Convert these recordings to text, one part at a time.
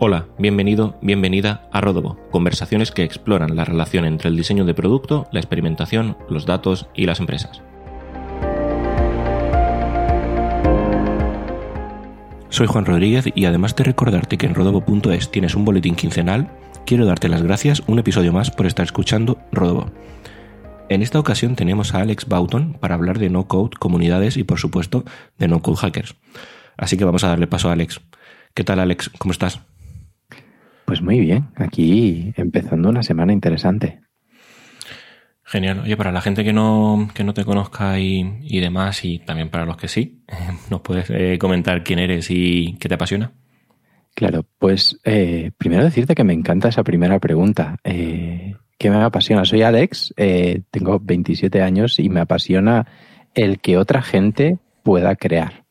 Hola, bienvenido, bienvenida a Rodobo, conversaciones que exploran la relación entre el diseño de producto, la experimentación, los datos y las empresas. Soy Juan Rodríguez y además de recordarte que en rodobo.es tienes un boletín quincenal, quiero darte las gracias un episodio más por estar escuchando Rodobo. En esta ocasión tenemos a Alex Boughton para hablar de no code, comunidades y por supuesto de no code hackers. Así que vamos a darle paso a Alex. ¿Qué tal Alex? ¿Cómo estás? Pues muy bien, aquí empezando una semana interesante. Genial. Oye, para la gente que no, que no te conozca y, demás, y también para los que sí, ¿nos puedes eh, comentar quién eres y qué te apasiona? Claro, pues eh, primero decirte que me encanta esa primera pregunta. Eh, ¿Qué me apasiona? Soy Alex, tengo 27 años y me apasiona el que otra gente pueda crear.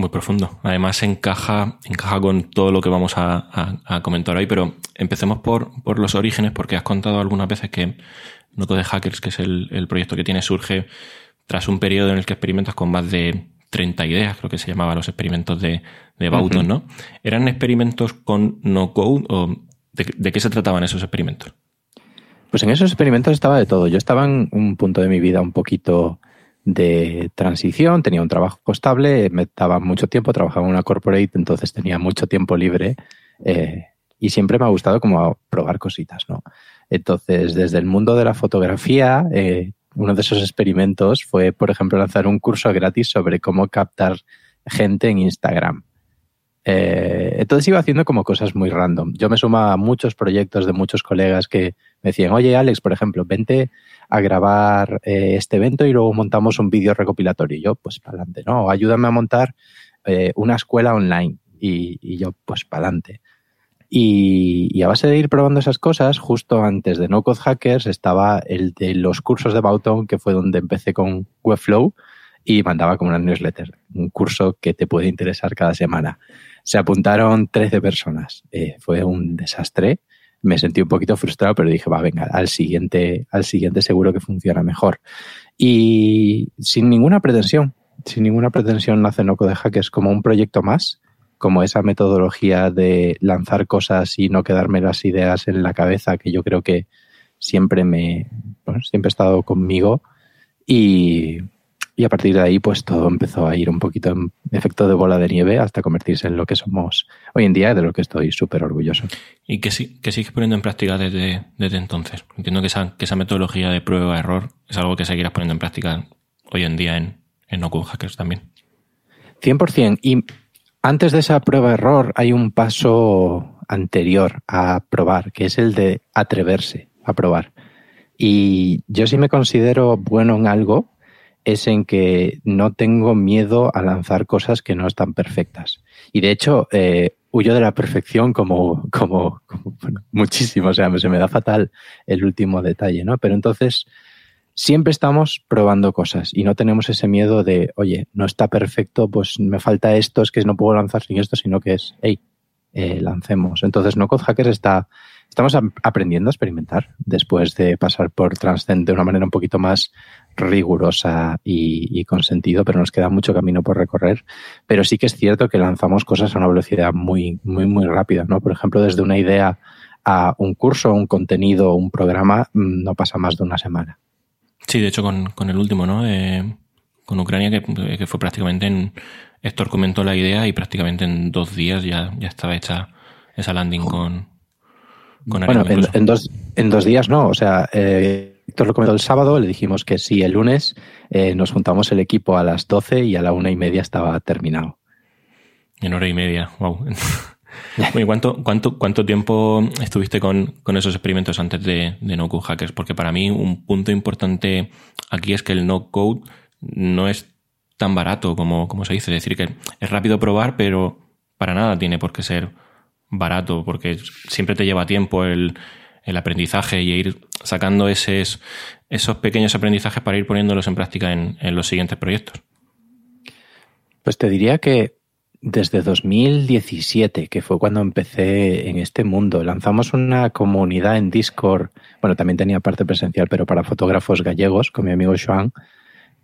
Muy profundo. Además encaja, encaja con todo lo que vamos a, comentar hoy, pero empecemos por, por, los orígenes, porque has contado algunas veces que Noto de Hackers, que es el, proyecto que tiene, surge tras un periodo en el que experimentas con más de 30 ideas, creo que se llamaba los experimentos de, de Bauton, ¿no? ¿Eran experimentos con no code o de, de qué se trataban esos experimentos? Pues en esos experimentos estaba de todo. Yo estaba en un punto de mi vida un poquito de transición, tenía un trabajo estable, me daba mucho tiempo, trabajaba en una corporate, entonces tenía mucho tiempo libre eh, y siempre me ha gustado como probar cositas, ¿no? Entonces, desde el mundo de la fotografía, eh, uno de esos experimentos fue, por ejemplo, lanzar un curso gratis sobre cómo captar gente en Instagram. Eh, entonces iba haciendo como cosas muy random. Yo me sumaba a muchos proyectos de muchos colegas que me decían, oye Alex, por ejemplo, vente a grabar eh, este evento y luego montamos un vídeo recopilatorio. Y yo, pues para adelante, ¿no? ayúdame a montar eh, una escuela online. Y, yo, pues para adelante. Y, a base de ir probando esas cosas, justo antes de No Code Hackers estaba el de los cursos de Bauton, que fue donde empecé con Webflow y mandaba como una newsletter, un curso que te puede interesar cada semana. Se apuntaron 13 personas. Eh, fue un desastre me sentí un poquito frustrado, pero dije, va, venga, al siguiente, al siguiente seguro que funciona mejor. Y sin ninguna pretensión, sin ninguna pretensión nace Noco de es como un proyecto más, como esa metodología de lanzar cosas y no quedarme las ideas en la cabeza, que yo creo que siempre me, siempre ha estado conmigo. Y, y a partir de ahí, pues todo empezó a ir un poquito en efecto de bola de nieve hasta convertirse en lo que somos hoy en día, de lo que estoy súper orgulloso. ¿Y que, sí, que sigues poniendo en práctica desde, desde entonces? Entiendo que esa, que esa metodología de prueba-error es algo que seguirás poniendo en práctica hoy en día en, en Hackers también. 100%. Y antes de esa prueba-error hay un paso anterior a probar, que es el de atreverse a probar. Y yo sí me considero bueno en algo es en que no tengo miedo a lanzar cosas que no están perfectas. Y de hecho, eh, huyo de la perfección como, como, muchísimo. O sea, se me da fatal el último detalle, ¿no? Pero entonces, siempre estamos probando cosas y no tenemos ese miedo de, oye, no está perfecto, pues me falta esto, es que no puedo lanzar sin esto, sino que es, hey, eh, lancemos. Entonces, No Code Hackers está estamos aprendiendo a experimentar después de pasar por Transcend de una manera un poquito más rigurosa y, con sentido, pero nos queda mucho camino por recorrer. Pero sí que es cierto que lanzamos cosas a una velocidad muy, muy, muy rápida, ¿no? Por ejemplo, desde una idea a un curso, un contenido, un programa, mm, no pasa más de una semana. Sí, de hecho, con, el último, ¿no? Eh, con Ucrania, que, fue prácticamente en. Héctor comentó la idea y prácticamente en dos días ya, ya estaba hecha esa landing con, bueno, en, dos, en dos días no. O sea, eh, Héctor lo comentó el sábado, le dijimos que sí, el lunes eh, nos juntamos el equipo a las 12 y a la una y media estaba terminado. En hora y media, wow. ¿cuánto, cuánto, ¿Cuánto tiempo estuviste con, esos experimentos antes de, de No Code Hackers? Porque para mí un punto importante aquí es que el no code no es tan barato como, como se dice. Es decir, que es rápido probar, pero para nada tiene por qué ser barato, porque siempre te lleva tiempo el, aprendizaje y ir sacando esos, esos pequeños aprendizajes para ir poniéndolos en práctica en, los siguientes proyectos. Pues te diría que desde 2017, que fue cuando empecé en este mundo, lanzamos una comunidad en Discord, bueno, también tenía parte presencial, pero para fotógrafos gallegos, con mi amigo Joan,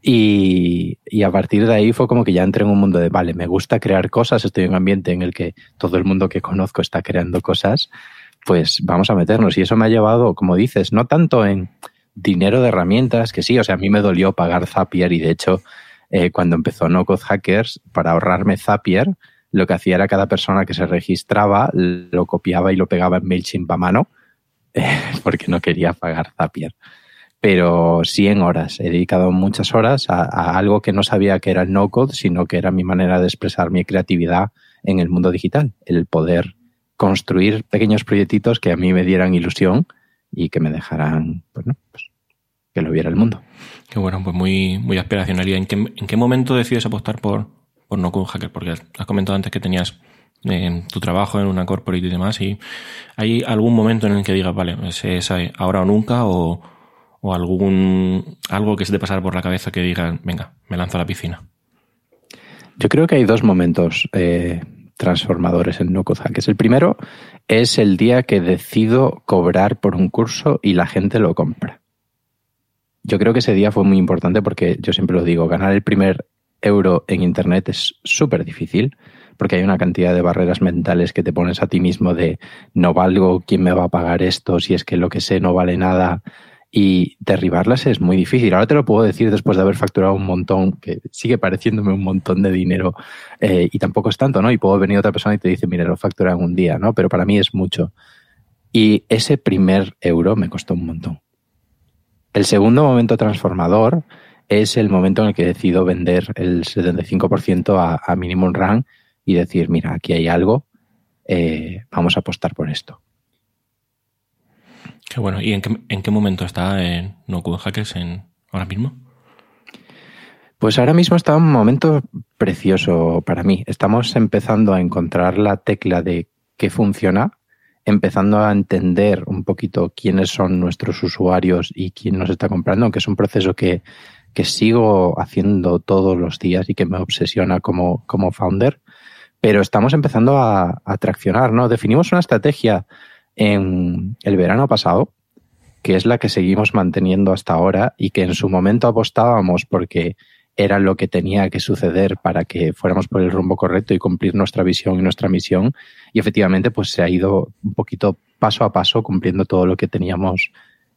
Y, y, a partir de ahí fue como que ya entré en un mundo de, vale, me gusta crear cosas, estoy en un ambiente en el que todo el mundo que conozco está creando cosas, pues vamos a meternos. Y eso me ha llevado, como dices, no tanto en dinero de herramientas, que sí, o sea, a mí me dolió pagar Zapier y de hecho, eh, cuando empezó No Code Hackers, para ahorrarme Zapier, lo que hacía era cada persona que se registraba lo copiaba y lo pegaba en MailChimp a mano, porque no quería pagar Zapier. Pero sí en horas. He dedicado muchas horas a, a algo que no sabía que era el no-code, sino que era mi manera de expresar mi creatividad en el mundo digital, el poder construir pequeños proyectitos que a mí me dieran ilusión y que me dejaran, pues, ¿no? pues que lo viera el mundo. Qué bueno, pues muy, muy aspiracional. ¿Y en qué, en qué momento decides apostar por, por no hacker? Porque has comentado antes que tenías eh, tu trabajo en una corporate y demás, y ¿hay algún momento en el que digas, vale, es, ahora o nunca, o, o, algún algo que se te pasar por la cabeza que digas, venga, me lanzo a la piscina? Yo creo que hay dos momentos. Eh, transformadores en no code hackers. El primero es el día que decido cobrar por un curso y la gente lo compra. Yo creo que ese día fue muy importante porque yo siempre lo digo, ganar el primer euro en Internet es súper difícil porque hay una cantidad de barreras mentales que te pones a ti mismo de no valgo, ¿quién me va a pagar esto? Si es que lo que sé no vale nada, y derribarlas es muy difícil. Ahora te lo puedo decir después de haber facturado un montón, que sigue pareciéndome un montón de dinero eh, y tampoco es tanto, ¿no? Y puedo venir otra persona y te dice, mira, lo factura en un día, ¿no? Pero para mí es mucho. Y ese primer euro me costó un montón. El segundo momento transformador es el momento en el que decido vender el 75% a, a Minimum Run y decir, mira, aquí hay algo, eh, vamos a apostar por esto. Qué bueno. ¿Y en qué, en qué momento está en No Hackers ahora mismo? Pues ahora mismo está un momento precioso para mí. Estamos empezando a encontrar la tecla de qué funciona, empezando a entender un poquito quiénes son nuestros usuarios y quién nos está comprando, aunque es un proceso que, que sigo haciendo todos los días y que me obsesiona como, como founder. Pero estamos empezando a, a traccionar, ¿no? Definimos una estrategia en el verano pasado, que es la que seguimos manteniendo hasta ahora y que en su momento apostábamos porque era lo que tenía que suceder para que fuéramos por el rumbo correcto y cumplir nuestra visión y nuestra misión. Y efectivamente, pues se ha ido un poquito paso a paso cumpliendo todo lo que teníamos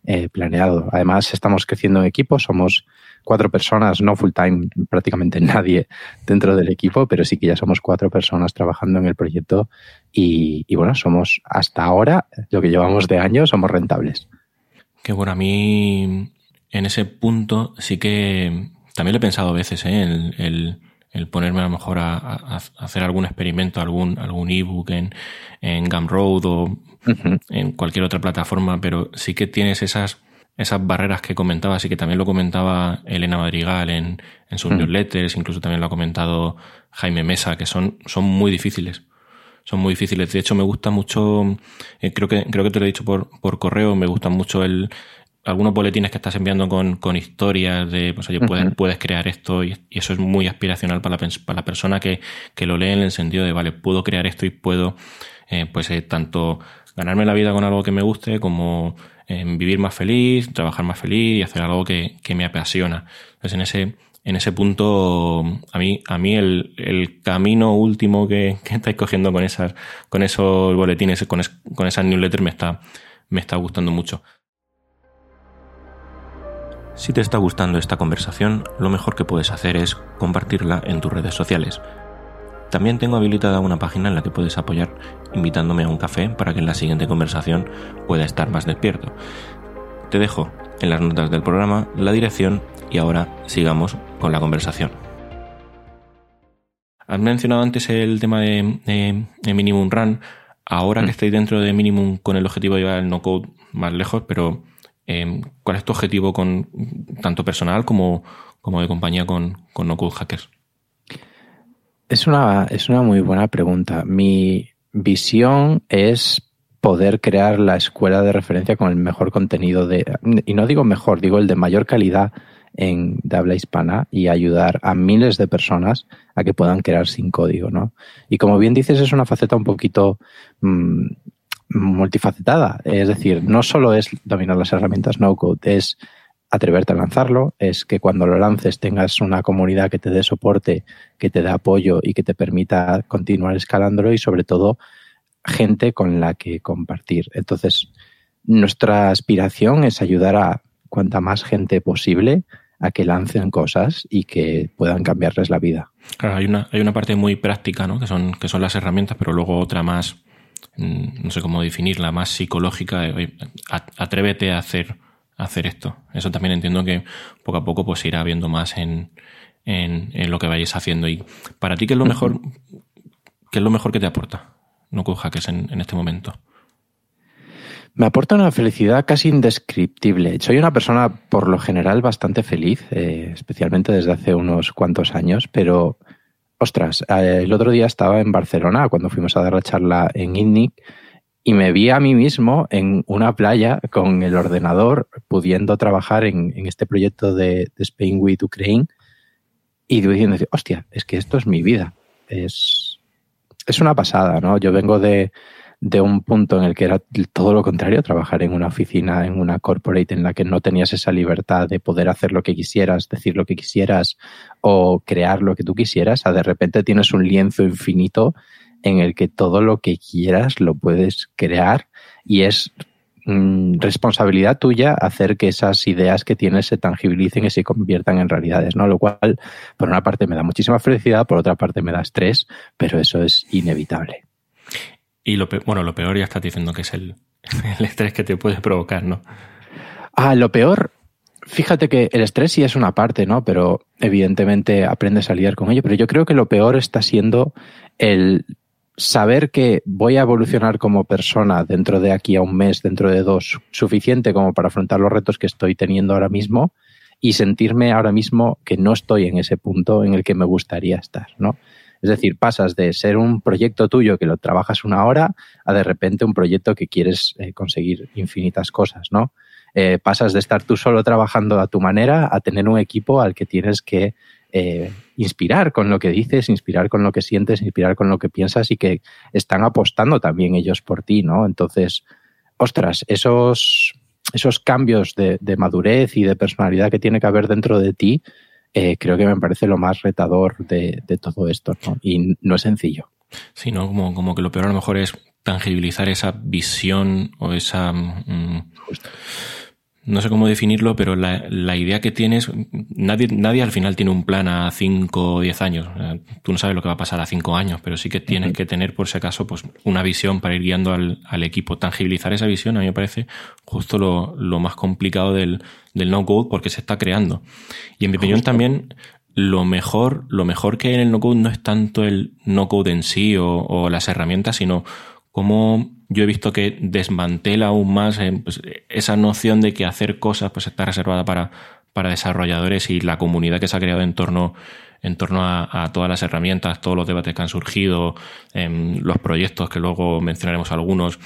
eh, planeado. Además, estamos creciendo en equipo, somos cuatro personas, no full time, prácticamente nadie dentro del equipo, pero sí que ya somos cuatro personas trabajando en el proyecto y, y bueno, somos hasta ahora, lo que llevamos de año, somos rentables. Que bueno, a mí en ese punto sí que también lo he pensado a veces, ¿eh? el, el, el, ponerme a lo mejor a, a, hacer algún experimento, algún, algún ebook en, en Gumroad o en cualquier otra plataforma, pero sí que tienes esas, esas barreras que comentabas y que también lo comentaba Elena Madrigal en, en sus newsletters, incluso también lo ha comentado Jaime Mesa, que son, son muy difíciles. Son muy difíciles. De hecho, me gusta mucho, eh, creo que, creo que te lo he dicho por, por correo, me gusta mucho el, algunos boletines que estás enviando con, con historias de, pues oye, puedes, puedes crear esto y, eso es muy aspiracional para la, para la persona que, que, lo lee en el sentido de, vale, puedo crear esto y puedo, eh, pues eh, tanto ganarme la vida con algo que me guste como eh, vivir más feliz, trabajar más feliz y hacer algo que, que me apasiona. Entonces, en ese, en ese punto, a mí, a mí el, el camino último que, que, estáis cogiendo con esas, con esos boletines, con, con esas newsletters me está, me está gustando mucho. Si te está gustando esta conversación, lo mejor que puedes hacer es compartirla en tus redes sociales. También tengo habilitada una página en la que puedes apoyar invitándome a un café para que en la siguiente conversación pueda estar más despierto. Te dejo en las notas del programa la dirección y ahora sigamos con la conversación. Has mencionado antes el tema de, de, de Minimum Run. Ahora mm. que estáis dentro de Minimum con el objetivo de llevar el no code más lejos, pero eh, ¿cuál es tu objetivo con tanto personal como, como de compañía con, con No Code Hackers? Es una, es una muy buena pregunta. Mi visión es poder crear la escuela de referencia con el mejor contenido de, y no digo mejor, digo el de mayor calidad en, de habla hispana y ayudar a miles de personas a que puedan crear sin código, ¿no? Y como bien dices, es una faceta un poquito mmm, multifacetada. Es decir, no solo es dominar las herramientas no code, es atreverte a lanzarlo, es que cuando lo lances tengas una comunidad que te dé soporte, que te dé apoyo y que te permita continuar escalándolo y sobre todo gente con la que compartir. Entonces, nuestra aspiración es ayudar a cuanta más gente posible a que lancen cosas y que puedan cambiarles la vida. Claro, hay una, hay una parte muy práctica, ¿no? Que son, que son las herramientas, pero luego otra más, mm, no sé cómo definirla, más psicológica. Atrévete a hacer, hacer esto. Eso también entiendo que poco a poco pues irá viendo más en, en, en lo que vayáis haciendo. Y para ti, ¿qué es lo mejor, qué es lo mejor que te aporta? No cojas en, en este momento. Me aporta una felicidad casi indescriptible. Soy una persona por lo general bastante feliz, eh, especialmente desde hace unos cuantos años, pero ostras, eh, el otro día estaba en Barcelona cuando fuimos a dar la charla en INNIC y me vi a mí mismo en una playa con el ordenador pudiendo trabajar en, este proyecto de, Spain with Ukraine y diciendo, hostia, es que esto es mi vida. Es, es una pasada, ¿no? Yo vengo de, de un punto en el que era todo lo contrario, trabajar en una oficina, en una corporate en la que no tenías esa libertad de poder hacer lo que quisieras, decir lo que quisieras o crear lo que tú quisieras, a de repente tienes un lienzo infinito en el que todo lo que quieras lo puedes crear y es mm, responsabilidad tuya hacer que esas ideas que tienes se tangibilicen y se conviertan en realidades, ¿no? Lo cual, por una parte, me da muchísima felicidad, por otra parte, me da estrés, pero eso es inevitable. Y lo peor, bueno, lo peor ya estás diciendo que es el, el estrés que te puede provocar, ¿no? Ah, lo peor, fíjate que el estrés sí es una parte, ¿no? Pero evidentemente aprendes a lidiar con ello. Pero yo creo que lo peor está siendo el saber que voy a evolucionar como persona dentro de aquí a un mes, dentro de dos, suficiente como para afrontar los retos que estoy teniendo ahora mismo y sentirme ahora mismo que no estoy en ese punto en el que me gustaría estar, ¿no? Es decir, pasas de ser un proyecto tuyo que lo trabajas una hora a de repente un proyecto que quieres eh, conseguir infinitas cosas, ¿no? Eh, pasas de estar tú solo trabajando a tu manera a tener un equipo al que tienes que eh, inspirar con lo que dices, inspirar con lo que sientes, inspirar con lo que piensas y que están apostando también ellos por ti, ¿no? Entonces, ostras, esos, esos cambios de, de madurez y de personalidad que tiene que haber dentro de ti eh, creo que me parece lo más retador de, todo esto, ¿no? Y no es sencillo. Sí, ¿no? Como, como que lo peor a lo mejor es tangibilizar esa visión o esa... Mm, no sé cómo definirlo, pero la, la, idea que tienes, nadie, nadie al final tiene un plan a 5 o 10 años. Tú no sabes lo que va a pasar a 5 años, pero sí que tienes que tener, por si acaso, pues una visión para ir guiando al, al, equipo. Tangibilizar esa visión a mí me parece justo lo, lo más complicado del, del no-code porque se está creando. Y en mi opinión también, lo mejor, lo mejor que hay en el no-code no es tanto el no-code en sí o, o las herramientas, sino cómo yo he visto que desmantela aún más eh, pues, esa noción de que hacer cosas pues está reservada para, para desarrolladores y la comunidad que se ha creado en torno, en torno a, todas las herramientas, todos los debates que han surgido, em, los proyectos que luego mencionaremos algunos.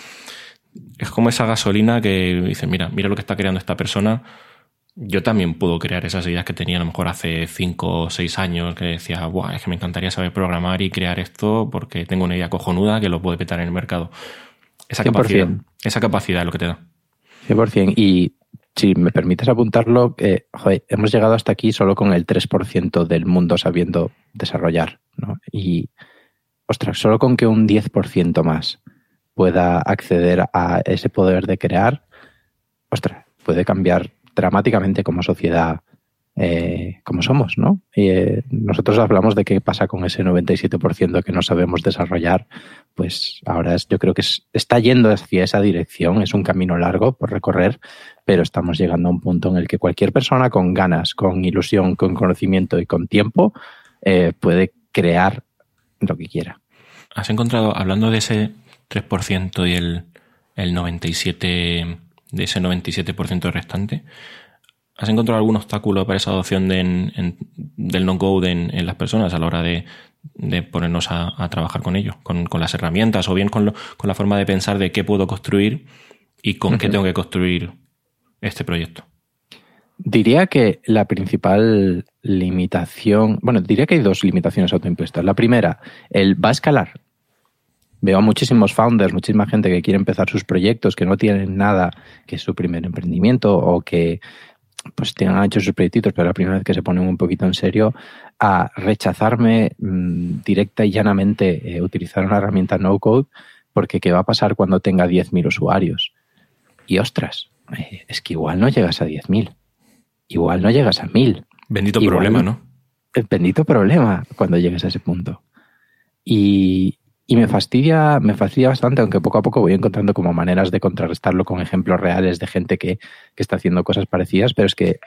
Es como esa gasolina que dice, mira, mira lo que está creando esta persona. Yo también puedo crear esas ideas que tenía a lo mejor hace cinco o seis años, que decía, Buah, es que me encantaría saber programar y crear esto porque tengo una idea cojonuda que lo puede petar en el mercado. Esa capacidad, esa capacidad es lo que te da. 100%. Y si me permites apuntarlo, eh, hemos llegado hasta aquí solo con el 3% del mundo sabiendo desarrollar. ¿no? Y, ostras, solo con que un 10% más pueda acceder a ese poder de crear, ostras, puede cambiar dramáticamente como sociedad eh, como somos, ¿no? Y, eh, nosotros hablamos de qué pasa con ese 97% que no sabemos desarrollar, pues ahora es, yo creo que está yendo hacia esa dirección, es un camino largo por recorrer, pero estamos llegando a un punto en el que cualquier persona con ganas, con ilusión, con conocimiento y con tiempo eh, puede crear lo que quiera. ¿Has encontrado, hablando de ese 3% y el, el 97%, de ese 97% restante, ¿Has encontrado algún obstáculo para esa adopción del no-code en, las personas a la hora de, ponernos a, trabajar con ello, con, las herramientas o bien con, la forma de pensar de qué puedo construir y con qué tengo que construir este proyecto? Diría que la principal limitación, bueno, diría que hay dos limitaciones autoimpuestas. La primera, el va a escalar. Veo a muchísimos founders, muchísima gente que quiere empezar sus proyectos, que no tienen nada, que es su primer emprendimiento o que pues tienen hecho sus proyectitos, pero la primera vez que se ponen un poquito en serio, a rechazarme mm, directa y llanamente eh, utilizar una herramienta no code, porque ¿qué va a pasar cuando tenga 10.000 usuarios? Y ostras, eh, es que igual no llegas a 10.000, igual no llegas a 1.000. Bendito problema, ¿no? Bendito problema cuando llegues a ese punto. Y, y me fastidia, me fastidia bastante, aunque poco a poco voy encontrando como maneras de contrarrestarlo con ejemplos reales de gente que, que está haciendo cosas parecidas, pero es que,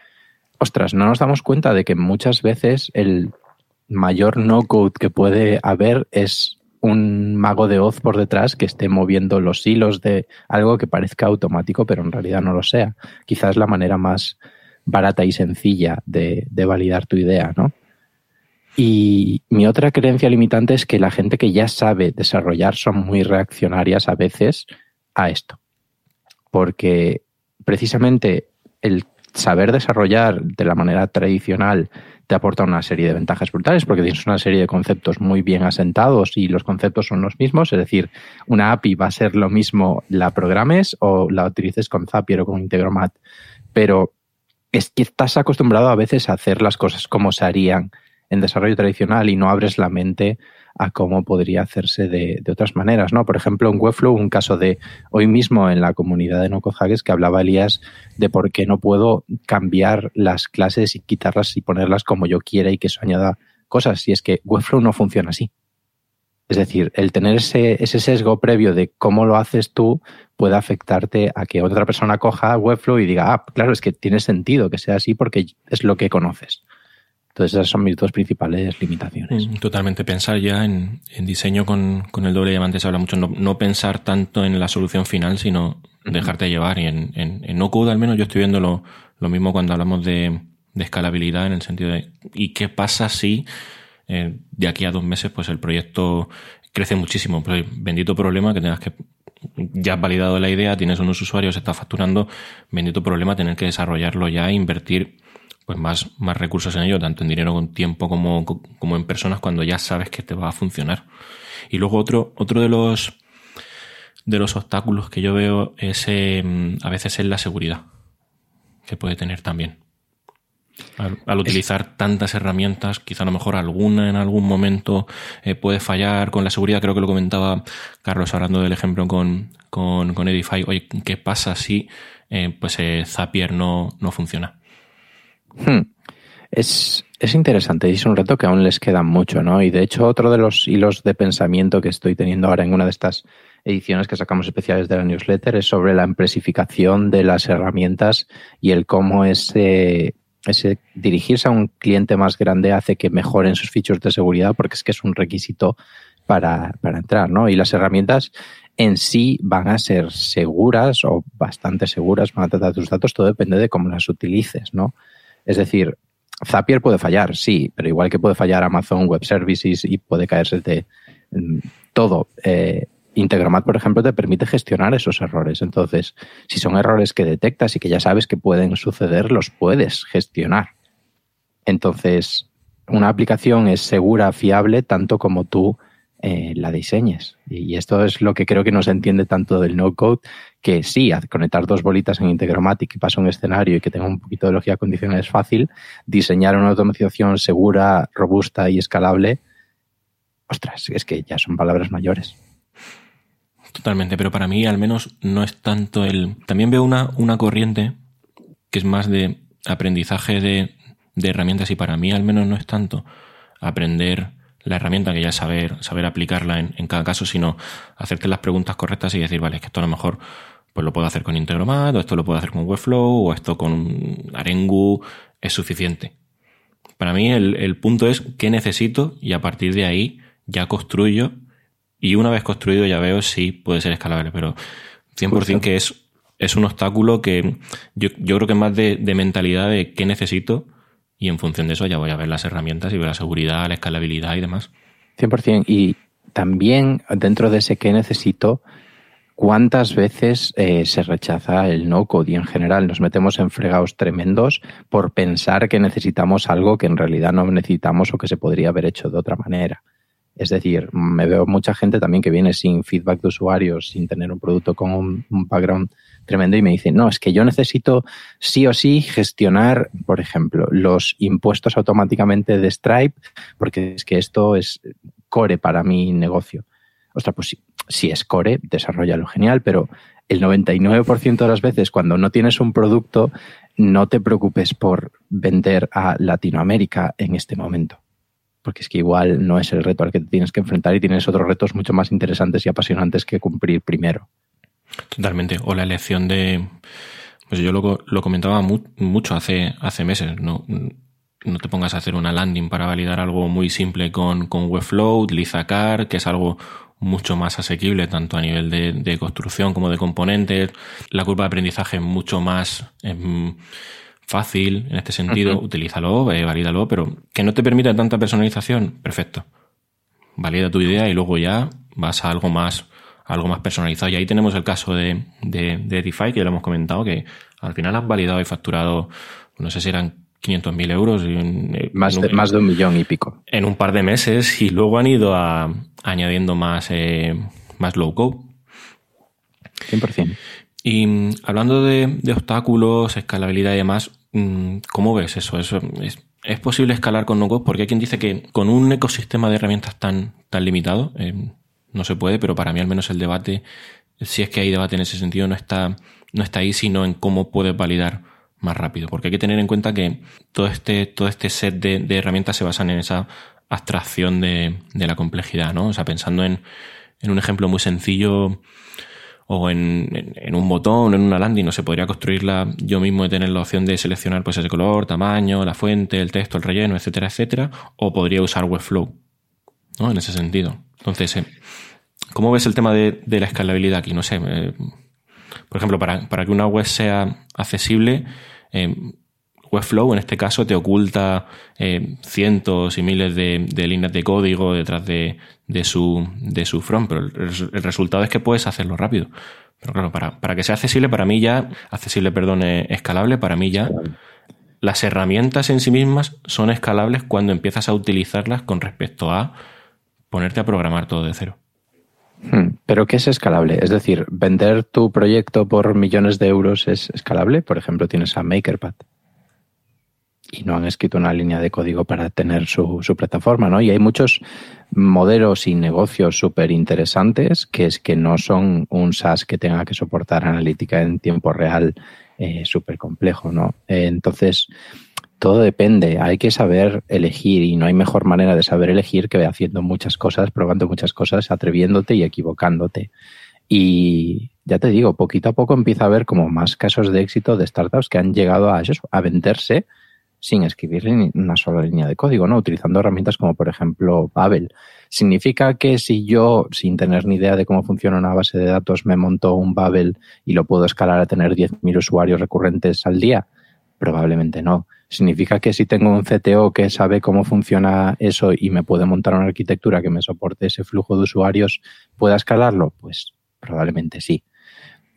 ostras, no nos damos cuenta de que muchas veces el mayor no-code que puede haber es un mago de Oz por detrás que esté moviendo los hilos de algo que parezca automático, pero en realidad no lo sea. Quizás la manera más barata y sencilla de, de validar tu idea, ¿no? Y mi otra creencia limitante es que la gente que ya sabe desarrollar son muy reaccionarias a veces a esto. Porque precisamente el saber desarrollar de la manera tradicional te aporta una serie de ventajas brutales porque tienes una serie de conceptos muy bien asentados y los conceptos son los mismos. Es decir, una API va a ser lo mismo la programes o la utilices con Zapier o con Integromat. Pero es que estás acostumbrado a veces a hacer las cosas como se harían en desarrollo tradicional y no abres la mente a cómo podría hacerse de, otras maneras, ¿no? Por ejemplo, en Webflow, un caso de hoy mismo en la comunidad de Hackers que hablaba Elías de por qué no puedo cambiar las clases y quitarlas y ponerlas como yo quiera y que eso añada cosas. Y es que Webflow no funciona así. Es decir, el tener ese, ese sesgo previo de cómo lo haces tú puede afectarte a que otra persona coja Webflow y diga, ah, claro, es que tiene sentido que sea así porque es lo que conoces. Entonces esas son mis dos principales limitaciones. Mm, totalmente. Pensar ya en, diseño con, el doble diamante se habla mucho. No, pensar tanto en la solución final, sino dejarte llevar. Y en, en, no code al menos yo estoy viendo lo, mismo cuando hablamos de, escalabilidad en el sentido de ¿y qué pasa si eh, de aquí a dos meses pues el proyecto crece muchísimo? Pues bendito problema que tengas que ya has validado la idea, tienes unos usuarios, estás facturando, bendito problema tener que desarrollarlo ya, invertir pues más, más recursos en ello, tanto en dinero, con tiempo como, como en personas, cuando ya sabes que te va a funcionar. Y luego otro, otro de los de los obstáculos que yo veo es em, a veces es la seguridad que puede tener también. Al, utilizar tantas herramientas, quizá a lo mejor alguna en algún momento eh, puede fallar con la seguridad. Creo que lo comentaba Carlos hablando del ejemplo con, con, con Edify. Oye, ¿qué pasa si eh, pues eh, Zapier no, no funciona? Hmm. Es, es, interesante y es un reto que aún les queda mucho, ¿no? Y de hecho, otro de los hilos de pensamiento que estoy teniendo ahora en una de estas ediciones que sacamos especiales de la newsletter es sobre la empresificación de las herramientas y el cómo ese, ese dirigirse a un cliente más grande hace que mejoren sus features de seguridad, porque es que es un requisito para, para entrar, ¿no? Y las herramientas en sí van a ser seguras o bastante seguras, van a tratar tus datos, todo depende de cómo las utilices, ¿no? Es decir, Zapier puede fallar, sí, pero igual que puede fallar Amazon Web Services y puede caerse de mm, todo. Eh, Integromat, por ejemplo, te permite gestionar esos errores. Entonces, si son errores que detectas y que ya sabes que pueden suceder, los puedes gestionar. Entonces, una aplicación es segura, fiable, tanto como tú eh, la diseñes. Y esto es lo que creo que no se entiende tanto del no-code, que sí, conectar dos bolitas en Integromatic y pasa un escenario y que tenga un poquito de lógica condicional es fácil, diseñar una automatización segura, robusta y escalable, ostras, es que ya son palabras mayores. Totalmente, pero para mí al menos no es tanto el... También veo una, una corriente que es más de aprendizaje de, herramientas y para mí al menos no es tanto aprender la herramienta que ya saber, saber aplicarla en, en, cada caso, sino hacerte las preguntas correctas y decir, vale, es que esto a lo mejor pues lo puedo hacer con Integromat, o esto lo puedo hacer con Webflow, o esto con Arengu, es suficiente. Para mí el, punto es qué necesito y a partir de ahí ya construyo y una vez construido ya veo si puede ser escalable, pero 100% que es, es un obstáculo que yo, creo que es más de, de, mentalidad de qué necesito y en función de eso ya voy a ver las herramientas y ver la seguridad, la escalabilidad y demás. 100%. Y también dentro de ese qué necesito, ¿Cuántas veces eh, se rechaza el no-code y en general nos metemos en fregados tremendos por pensar que necesitamos algo que en realidad no necesitamos o que se podría haber hecho de otra manera? Es decir, me veo mucha gente también que viene sin feedback de usuarios, sin tener un producto con un, background tremendo y me dicen, no, es que yo necesito sí o sí gestionar, por ejemplo, los impuestos automáticamente de Stripe, porque es que esto es core para mi negocio. Ostras, pues sí, si es core, desarrollalo genial, pero el 99% de las veces cuando no tienes un producto, no te preocupes por vender a Latinoamérica en este momento. Porque es que igual no es el reto al que te tienes que enfrentar y tienes otros retos mucho más interesantes y apasionantes que cumplir primero. Totalmente. O la elección de. Pues yo lo, lo comentaba mucho hace, hace meses. No, no te pongas a hacer una landing para validar algo muy simple con, con Webflow, utiliza CAR, que es algo mucho más asequible tanto a nivel de, construcción como de componentes. La curva de aprendizaje es mucho más em, fácil en este sentido. Utilízalo, eh, valídalo, pero que no te permita tanta personalización, perfecto. Valida tu idea y luego ya vas a algo más, algo más personalizado. Y ahí tenemos el caso de, de, de Edify, que ya lo hemos comentado, que al final has validado y facturado, no sé si eran 500.000 euros. Eh, más, de, más de un millón y pico. En un par de meses y luego han ido a, añadiendo más, eh, más low code. 100%. Y mm, hablando de, obstáculos, escalabilidad y demás, mm, ¿cómo ves eso? eso es, posible escalar con no code? Porque hay quien dice que con un ecosistema de herramientas tan, tan limitado eh, no se puede, pero para mí al menos el debate, si es que hay debate en ese sentido, no está, no está ahí, sino en cómo puedes validar más rápido. Porque hay que tener en cuenta que todo este, todo este set de, herramientas se basan en esa abstracción de, la complejidad, ¿no? O sea, pensando en, en un ejemplo muy sencillo o en, en, un botón en una landing, no se podría construirla yo mismo de tener la opción de seleccionar pues ese color, tamaño, la fuente, el texto, el relleno, etcétera, etcétera, o podría usar Webflow, ¿no? En ese sentido. Entonces, eh, ¿cómo ves el tema de, de la escalabilidad aquí? No sé, eh, por ejemplo, para, para que una web sea accesible, eh, Webflow en este caso te oculta eh, cientos y miles de, líneas de código detrás de, de, su, de su front, pero el, resultado es que puedes hacerlo rápido. Pero claro, para, para que sea accesible, para mí ya, accesible, perdón, escalable, para mí ya, las herramientas en sí mismas son escalables cuando empiezas a utilizarlas con respecto a ponerte a programar todo de cero. Hmm, pero ¿qué es escalable? Es decir, ¿vender tu proyecto por millones de euros es escalable? Por ejemplo, tienes a MakerPad y no han escrito una línea de código para tener su, plataforma, ¿no? Y hay muchos modelos y negocios súper interesantes que es que no son un SaaS que tenga que soportar analítica en tiempo real eh, súper complejo, ¿no? Eh, entonces, todo depende, hay que saber elegir y no hay mejor manera de saber elegir que haciendo muchas cosas, probando muchas cosas, atreviéndote y equivocándote. Y ya te digo, poquito a poco empieza a haber como más casos de éxito de startups que han llegado a, a venderse sin escribir ni una sola línea de código, ¿no? Utilizando herramientas como por ejemplo Babel. ¿Significa que si yo, sin tener ni idea de cómo funciona una base de datos, me monto un Babel y lo puedo escalar a tener 10.000 usuarios recurrentes al día? Probablemente no. ¿Significa que si tengo un CTO que sabe cómo funciona eso y me puede montar una arquitectura que me soporte ese flujo de usuarios, pueda escalarlo? Pues probablemente sí.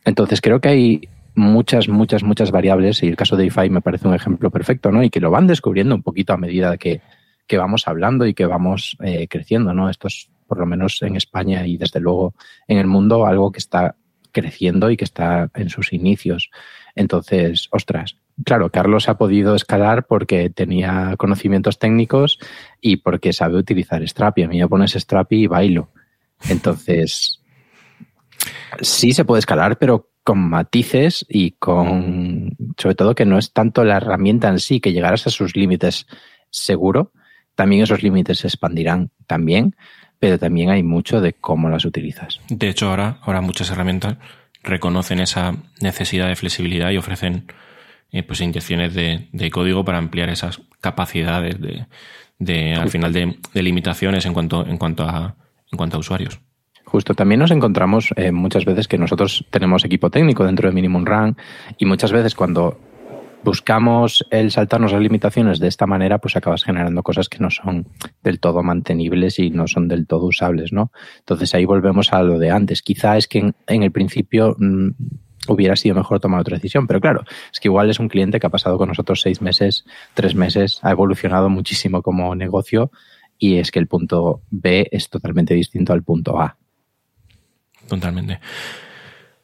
Entonces creo que hay muchas, muchas, muchas variables y el caso de IFI me parece un ejemplo perfecto, ¿no? Y que lo van descubriendo un poquito a medida que, que vamos hablando y que vamos eh, creciendo, ¿no? Esto es, por lo menos en España y desde luego en el mundo, algo que está creciendo y que está en sus inicios. Entonces, ostras, claro, Carlos ha podido escalar porque tenía conocimientos técnicos y porque sabe utilizar Strapi. A mí me pones Strapi y bailo. Entonces, sí se puede escalar, pero con matices y con, sobre todo, que no es tanto la herramienta en sí, que llegarás a sus límites seguro. También esos límites se expandirán también, pero también hay mucho de cómo las utilizas. De hecho, ahora, ahora muchas herramientas reconocen esa necesidad de flexibilidad y ofrecen eh, pues inyecciones de, código para ampliar esas capacidades de, al final de, limitaciones en cuanto, en cuanto a en cuanto a usuarios. Justo, también nos encontramos eh, muchas veces que nosotros tenemos equipo técnico dentro de Minimum Run y muchas veces cuando buscamos el saltarnos las limitaciones de esta manera, pues acabas generando cosas que no son del todo mantenibles y no son del todo usables, ¿no? Entonces ahí volvemos a lo de antes. Quizá es que en, el principio mm, hubiera sido mejor tomar otra decisión, pero claro, es que igual es un cliente que ha pasado con nosotros seis meses, tres meses, ha evolucionado muchísimo como negocio y es que el punto B es totalmente distinto al punto A. Totalmente.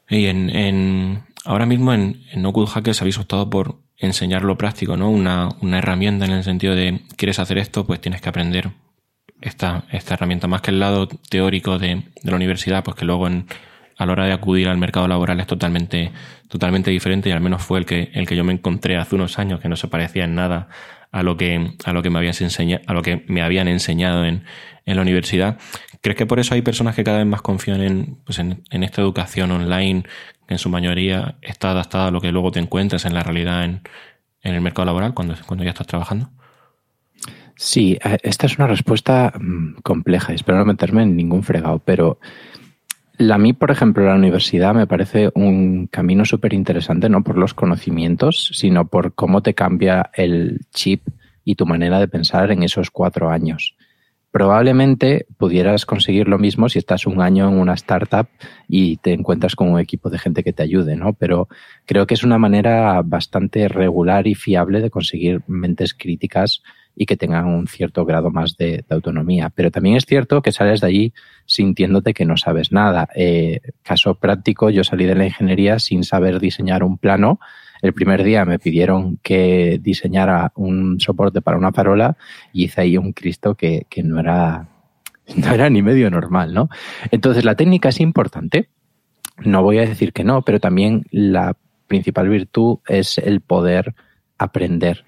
Y en, ahora mismo en, en No Code Hackers habéis optado por enseñar lo práctico, ¿no? Una, una herramienta en el sentido de quieres hacer esto, pues tienes que aprender esta, esta herramienta, más que el lado teórico de, de la universidad, pues que luego en, a la hora de acudir al mercado laboral es totalmente, totalmente diferente y al menos fue el que, el que yo me encontré hace unos años, que no se parecía en nada a lo que, a lo que me habías enseñado, a lo que me habían enseñado en, en la universidad. ¿Crees que por eso hay personas que cada vez más confían en, pues en, en esta educación online, que en su mayoría está adaptada a lo que luego te encuentras en la realidad en, en el mercado laboral cuando, cuando ya estás trabajando? Sí, eh, esta es una respuesta mm, compleja espero no meterme en ningún fregado, pero a mí, por ejemplo, la universidad me parece un camino súper interesante, no por los conocimientos, sino por cómo te cambia el chip y tu manera de pensar en esos cuatro años. Probablemente pudieras conseguir lo mismo si estás un año en una startup y te encuentras con un equipo de gente que te ayude, ¿no? Pero creo que es una manera bastante regular y fiable de conseguir mentes críticas y que tengan un cierto grado más de, autonomía. Pero también es cierto que sales de allí sintiéndote que no sabes nada. Eh, caso práctico, yo salí de la ingeniería sin saber diseñar un plano. El primer día me pidieron que diseñara un soporte para una farola y hice ahí un Cristo que, que no era no era ni medio normal, ¿no? Entonces la técnica es importante. No voy a decir que no, pero también la principal virtud es el poder aprender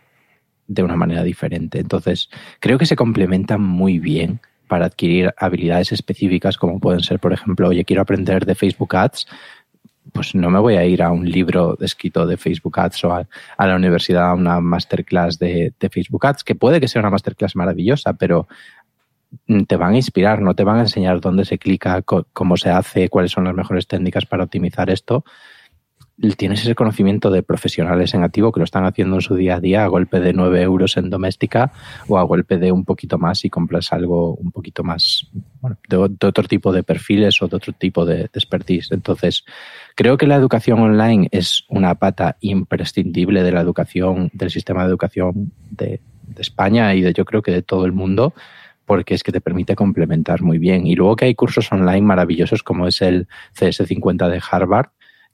de una manera diferente. Entonces, creo que se complementan muy bien para adquirir habilidades específicas como pueden ser, por ejemplo, oye, quiero aprender de Facebook Ads, pues no me voy a ir a un libro escrito de Facebook Ads o a, la universidad a una masterclass de, de, Facebook Ads, que puede que sea una masterclass maravillosa, pero te van a inspirar, no te van a enseñar dónde se clica, cómo se hace, cuáles son las mejores técnicas para optimizar esto, tienes ese conocimiento de profesionales en activo que lo están haciendo en su día a día a golpe de 9 euros en doméstica o a golpe de un poquito más y compras algo un poquito más bueno, de, de, otro tipo de perfiles o de otro tipo de, de, expertise. Entonces, creo que la educación online es una pata imprescindible de la educación, del sistema de educación de, de España y de yo creo que de todo el mundo porque es que te permite complementar muy bien. Y luego que hay cursos online maravillosos como es el CS50 de Harvard,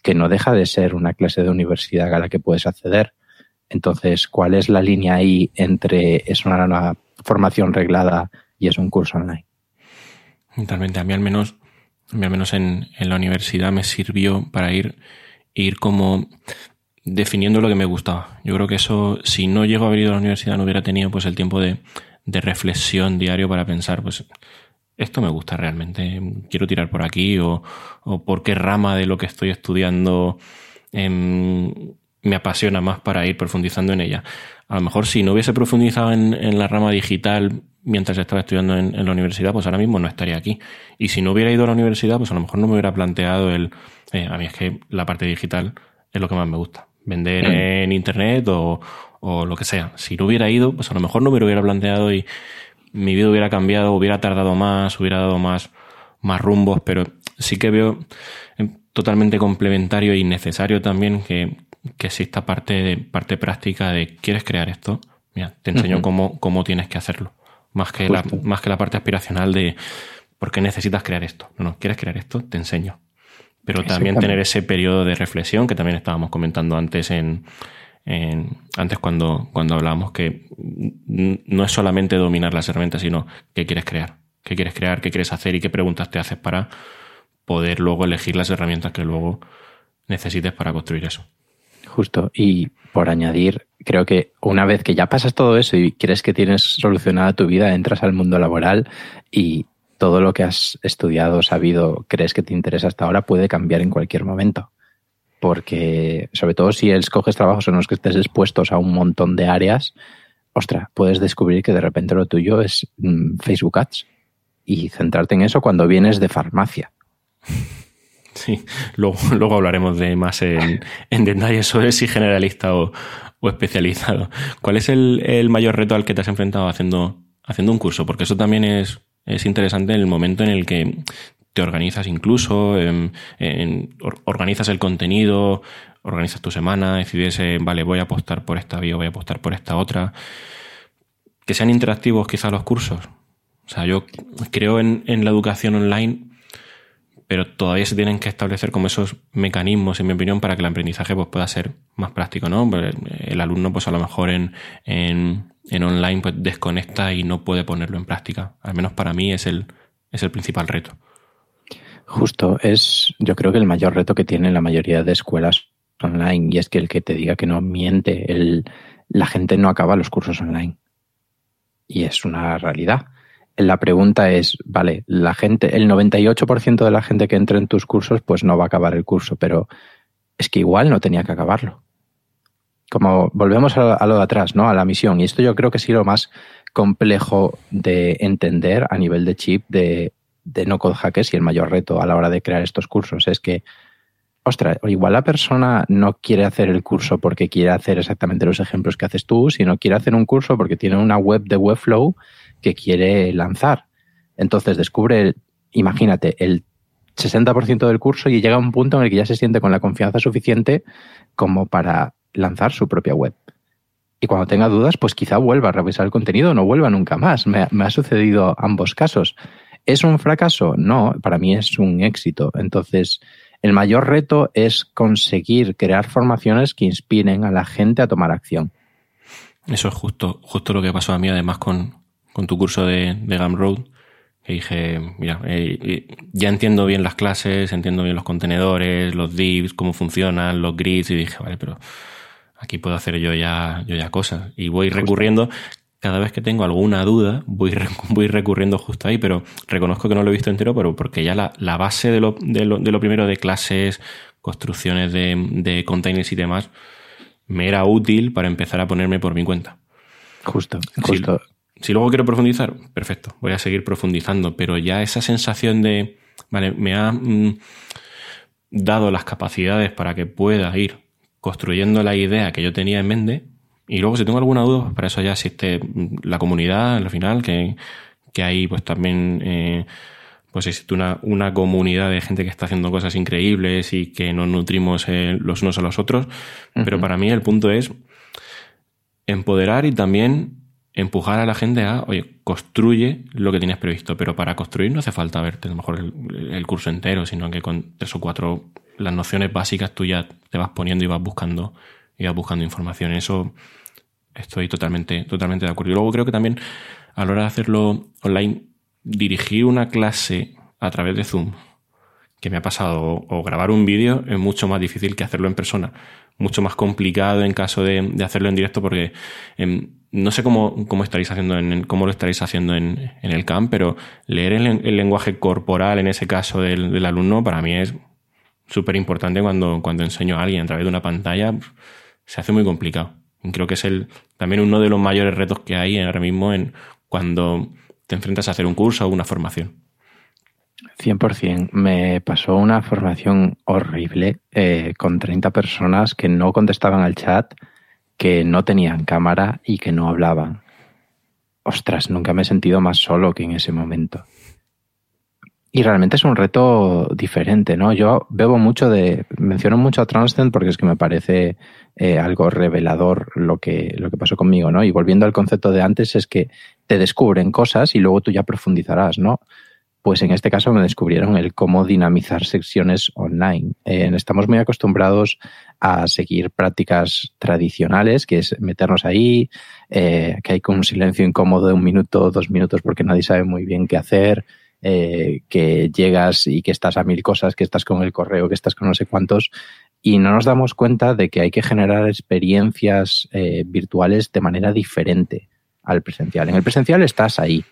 que no deja de ser una clase de universidad a la que puedes acceder. Entonces, ¿cuál es la línea ahí entre es una, formación reglada y es un curso online? Totalmente. A mí al menos, a mí al menos en, en, la universidad me sirvió para ir, ir como definiendo lo que me gustaba. Yo creo que eso, si no llego a haber ido a la universidad, no hubiera tenido pues el tiempo de, de reflexión diario para pensar, pues esto me gusta realmente, quiero tirar por aquí o, o por qué rama de lo que estoy estudiando eh, me apasiona más para ir profundizando en ella. A lo mejor si no hubiese profundizado en, en la rama digital mientras estaba estudiando en, en, la universidad, pues ahora mismo no estaría aquí. Y si no hubiera ido a la universidad, pues a lo mejor no me hubiera planteado el... Eh, a mí es que la parte digital es lo que más me gusta. Vender mm. en internet o, o lo que sea. Si no hubiera ido, pues a lo mejor no me lo hubiera planteado y mi vida hubiera cambiado, hubiera tardado más, hubiera dado más, más rumbos, pero sí que veo eh, totalmente complementario y necesario también que, que exista parte, de, parte práctica de ¿quieres crear esto? Mira, te enseño uh -huh. cómo, cómo tienes que hacerlo. Más que, la, más que la parte aspiracional de ¿por qué necesitas crear esto? No, no, ¿quieres crear esto? Te enseño. Pero también tener ese periodo de reflexión que también estábamos comentando antes en, antes cuando, cuando hablábamos que no es solamente dominar las herramientas, sino qué quieres crear, qué quieres crear, qué quieres hacer y qué preguntas te haces para poder luego elegir las herramientas que luego necesites para construir eso. Justo. Y por añadir, creo que una vez que ya pasas todo eso y crees que tienes solucionada tu vida, entras al mundo laboral y todo lo que has estudiado, sabido, crees que te interesa hasta ahora puede cambiar en cualquier momento porque sobre todo si escoges trabajos en los que estés expuestos a un montón de áreas, ostra, puedes descubrir que de repente lo tuyo es mmm, Facebook Ads y centrarte en eso cuando vienes de farmacia. Sí, luego, luego hablaremos de más en, en detalle sobre si generalista o, o especializado. ¿Cuál es el, el, mayor reto al que te has enfrentado haciendo, haciendo un curso? Porque eso también es, es interesante en el momento en el que te organizas incluso, en, en, organizas el contenido, organizas tu semana, decides, eh, vale, voy a apostar por esta vía, voy a apostar por esta otra. Que sean interactivos quizás los cursos. O sea, yo creo en, en la educación online, pero todavía se tienen que establecer como esos mecanismos, en mi opinión, para que el aprendizaje pues, pueda ser más práctico, ¿no? Pues, el alumno, pues a lo mejor en, en, en, online, pues desconecta y no puede ponerlo en práctica. Al menos para mí es el, es el principal reto. Justo, es yo creo que el mayor reto que tienen la mayoría de escuelas online y es que el que te diga que no miente, el, la gente no acaba los cursos online. Y es una realidad la pregunta es, vale, la gente, el 98% de la gente que entra en tus cursos, pues no va a acabar el curso, pero es que igual no tenía que acabarlo. Como volvemos a, lo de atrás, ¿no? A la misión. Y esto yo creo que sí lo más complejo de entender a nivel de chip de, de no code hackers y el mayor reto a la hora de crear estos cursos es que, ostras, igual la persona no quiere hacer el curso porque quiere hacer exactamente los ejemplos que haces tú, sino quiere hacer un curso porque tiene una web de Webflow que quiere lanzar. Entonces descubre, imagínate, el 60% del curso y llega a un punto en el que ya se siente con la confianza suficiente como para lanzar su propia web. Y cuando tenga dudas, pues quizá vuelva a revisar el contenido o no vuelva nunca más. Me, me, ha sucedido ambos casos. ¿Es un fracaso? No, para mí es un éxito. Entonces, el mayor reto es conseguir crear formaciones que inspiren a la gente a tomar acción. Eso es justo, justo lo que pasó a mí, además, con, con tu curso de, de Gumroad, que dije, mira, eh, eh, ya entiendo bien las clases, entiendo bien los contenedores, los divs, cómo funcionan, los grids, y dije, vale, pero aquí puedo hacer yo ya, yo ya cosas. Y voy recurriendo, cada vez que tengo alguna duda, voy, voy recurriendo justo ahí, pero reconozco que no lo he visto entero, pero porque ya la, la base de lo, de, lo, de lo primero de clases, construcciones de, de containers y demás, me era útil para empezar a ponerme por mi cuenta. Justo, justo. Si luego quiero profundizar, perfecto, voy a seguir profundizando, pero ya esa sensación de, vale, me ha mm, dado las capacidades para que pueda ir construyendo la idea que yo tenía en mente y luego si tengo alguna duda, pues para eso ya existe la comunidad al final, que, que ahí pues también eh, pues existe una, una comunidad de gente que está haciendo cosas increíbles y que nos nutrimos eh, los unos a los otros. Pero para mí el punto es empoderar y también empujar a la gente a, oye, construye lo que tienes previsto, pero para construir no hace falta verte a lo mejor el, curso entero, sino que con tres o cuatro, las nociones básicas tú ya te vas poniendo y vas buscando, vas buscando información. Eso estoy totalmente, totalmente de acuerdo. Y luego creo que también a la hora de hacerlo online, dirigir una clase a través de Zoom, que me ha pasado, o, grabar un vídeo, es mucho más difícil que hacerlo en persona. Mucho más complicado en caso de, de hacerlo en directo porque em, no sé cómo, cómo estaréis haciendo en, cómo lo estaréis haciendo en, en el camp, pero leer el, el, lenguaje corporal en ese caso del, del alumno para mí es súper importante cuando, cuando enseño a alguien a través de una pantalla. Se hace muy complicado. Creo que es el, también uno de los mayores retos que hay ahora mismo en cuando te enfrentas a hacer un curso o una formación. 100%. Me pasó una formación horrible eh, con 30 personas que no contestaban al chat que no tenían cámara y que no hablaban. Ostras, nunca me he sentido más solo que en ese momento. Y realmente es un reto diferente, ¿no? Yo bebo mucho de, menciono mucho a Transcend porque es que me parece eh, algo revelador lo que, lo que pasó conmigo, ¿no? Y volviendo al concepto de antes es que te descubren cosas y luego tú ya profundizarás, ¿no? Pues en este caso me descubrieron el cómo dinamizar secciones online. Eh, estamos muy acostumbrados a seguir prácticas tradicionales, que es meternos ahí, eh, que hay un silencio incómodo de un minuto, dos minutos, porque nadie sabe muy bien qué hacer, eh, que llegas y que estás a mil cosas, que estás con el correo, que estás con no sé cuántos, y no nos damos cuenta de que hay que generar experiencias eh, virtuales de manera diferente al presencial. En el presencial estás ahí,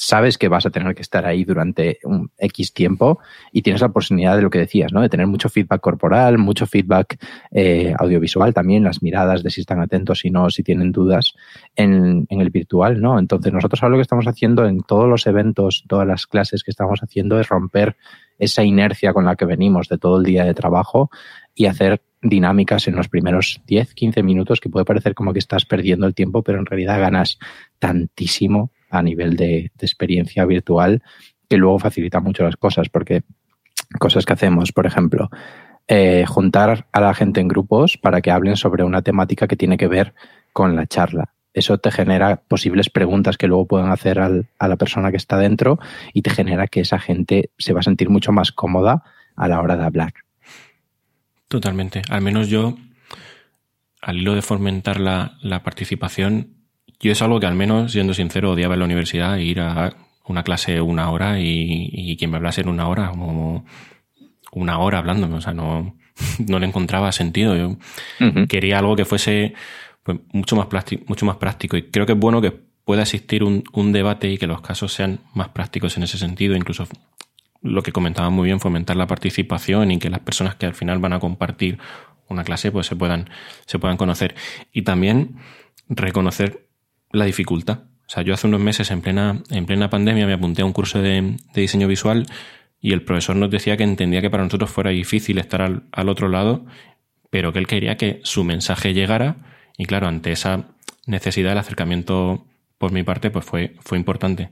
sabes que vas a tener que estar ahí durante un X tiempo y tienes la oportunidad de lo que decías, ¿no? De tener mucho feedback corporal, mucho feedback eh, audiovisual también, las miradas de si están atentos, si no, si tienen dudas en, en, el virtual, ¿no? Entonces nosotros ahora lo que estamos haciendo en todos los eventos, todas las clases que estamos haciendo es romper esa inercia con la que venimos de todo el día de trabajo y hacer dinámicas en los primeros 10, 15 minutos que puede parecer como que estás perdiendo el tiempo, pero en realidad ganas tantísimo a nivel de, experiencia virtual que luego facilita mucho las cosas, porque cosas que hacemos, por ejemplo, eh, juntar a la gente en grupos para que hablen sobre una temática que tiene que ver con la charla. eso te genera posibles preguntas que luego puedan hacer a la persona que está dentro y te genera que esa gente se va a sentir mucho más cómoda a la hora de hablar. Totalmente. Al menos yo, al hilo de fomentar la, participación, yo es algo que al menos, siendo sincero, odiaba en la universidad, ir a una clase una hora y, quien me hablase en una hora, como una hora hablándome, o sea, no, no le encontraba sentido. Yo quería algo que fuese pues, mucho, más práctico, mucho más práctico y creo que es bueno que pueda existir un, un, debate y que los casos sean más prácticos en ese sentido, incluso lo que comentaba muy bien, fomentar la participación y que las personas que al final van a compartir una clase pues se puedan, se puedan conocer. Y también reconocer la dificultad. O sea, yo hace unos meses en plena, en plena pandemia me apunté a un curso de, diseño visual y el profesor nos decía que entendía que para nosotros fuera difícil estar al, al otro lado, pero que él quería que su mensaje llegara y claro, ante esa necesidad el acercamiento por mi parte pues fue, fue importante.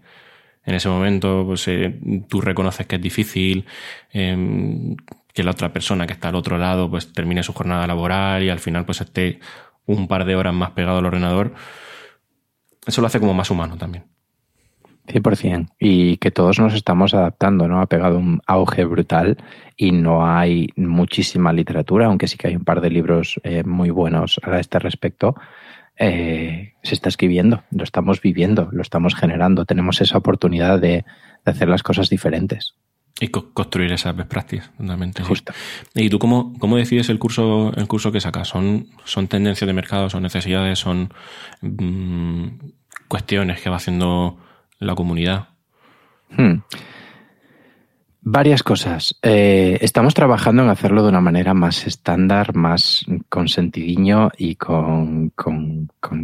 En ese momento pues, eh, tú reconoces que es difícil, em, que la otra persona que está al otro lado pues termine su jornada laboral y al final pues esté un par de horas más pegado al ordenador. Eso lo hace como más humano también. 100%. Y que todos nos estamos adaptando, ¿no? Ha pegado un auge brutal y no hay muchísima literatura, aunque sí que hay un par de libros eh, muy buenos a este respecto. Eh, se está escribiendo, lo estamos viviendo, lo estamos generando, tenemos esa oportunidad de, hacer las cosas diferentes. Y construir esas best practices, fundamentalmente. Justo. ¿Y tú cómo, cómo decides el curso, el curso que sacas? ¿Son, ¿Son tendencias de mercado, son necesidades, son mm, cuestiones que va haciendo la comunidad? Hmm. Varias cosas. Eh, estamos trabajando en hacerlo de una manera más estándar, más con sentidiño y con,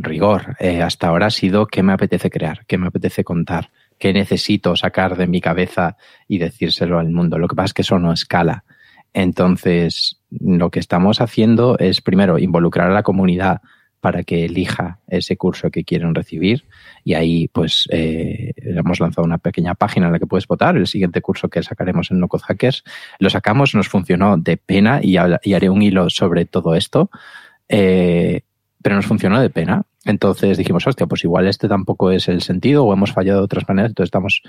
rigor. Eh, hasta ahora ha sido qué me apetece crear, qué me apetece contar, qué necesito sacar de mi cabeza y decírselo al mundo. Lo que pasa es que eso no escala. Entonces, lo que estamos haciendo es, primero, involucrar a la comunidad para que elija ese curso que quieren recibir. Y ahí, pues, eh, hemos lanzado una pequeña página en la que puedes votar. El siguiente curso que sacaremos en No Hackers lo sacamos, nos funcionó de pena y, haré un hilo sobre todo esto. Eh, pero nos funcionó de pena. Entonces dijimos, hostia, pues igual este tampoco es el sentido o hemos fallado de otras maneras. Entonces estamos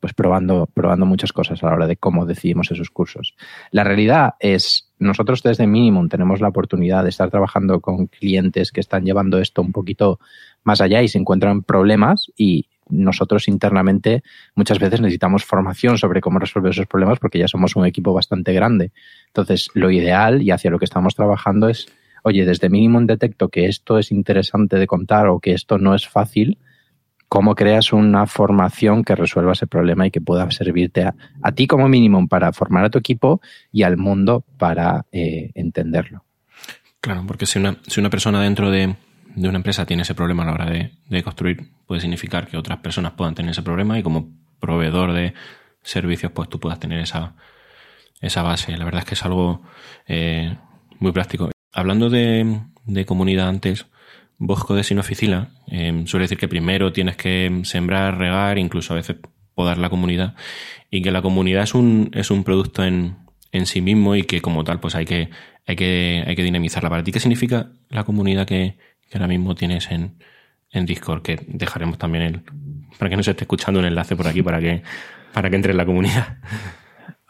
pues probando, probando muchas cosas a la hora de cómo decidimos esos cursos. La realidad es, nosotros desde Minimum tenemos la oportunidad de estar trabajando con clientes que están llevando esto un poquito más allá y se encuentran problemas y nosotros internamente muchas veces necesitamos formación sobre cómo resolver esos problemas porque ya somos un equipo bastante grande. Entonces, lo ideal y hacia lo que estamos trabajando es, oye, desde Minimum detecto que esto es interesante de contar o que esto no es fácil, cómo creas una formación que resuelva ese problema y que pueda servirte a, ti como mínimo para formar a tu equipo y al mundo para eh, entenderlo. Claro, porque si una, si una persona dentro de, una empresa tiene ese problema a la hora de, construir, puede significar que otras personas puedan tener ese problema y como proveedor de servicios, pues tú puedas tener esa, esa base. La verdad es que es algo eh, muy práctico. Hablando de, de comunidad antes, Bosco de Sinofficila eh, suele decir que primero tienes que sembrar, regar, incluso a veces podar la comunidad y que la comunidad es un, es un producto en, en sí mismo y que como tal pues hay que, hay que, hay que dinamizarla. ¿Para ti qué significa la comunidad que, ahora mismo tienes en, en Discord? Que dejaremos también el, para que no se esté escuchando un enlace por aquí para que, para que entre en la comunidad.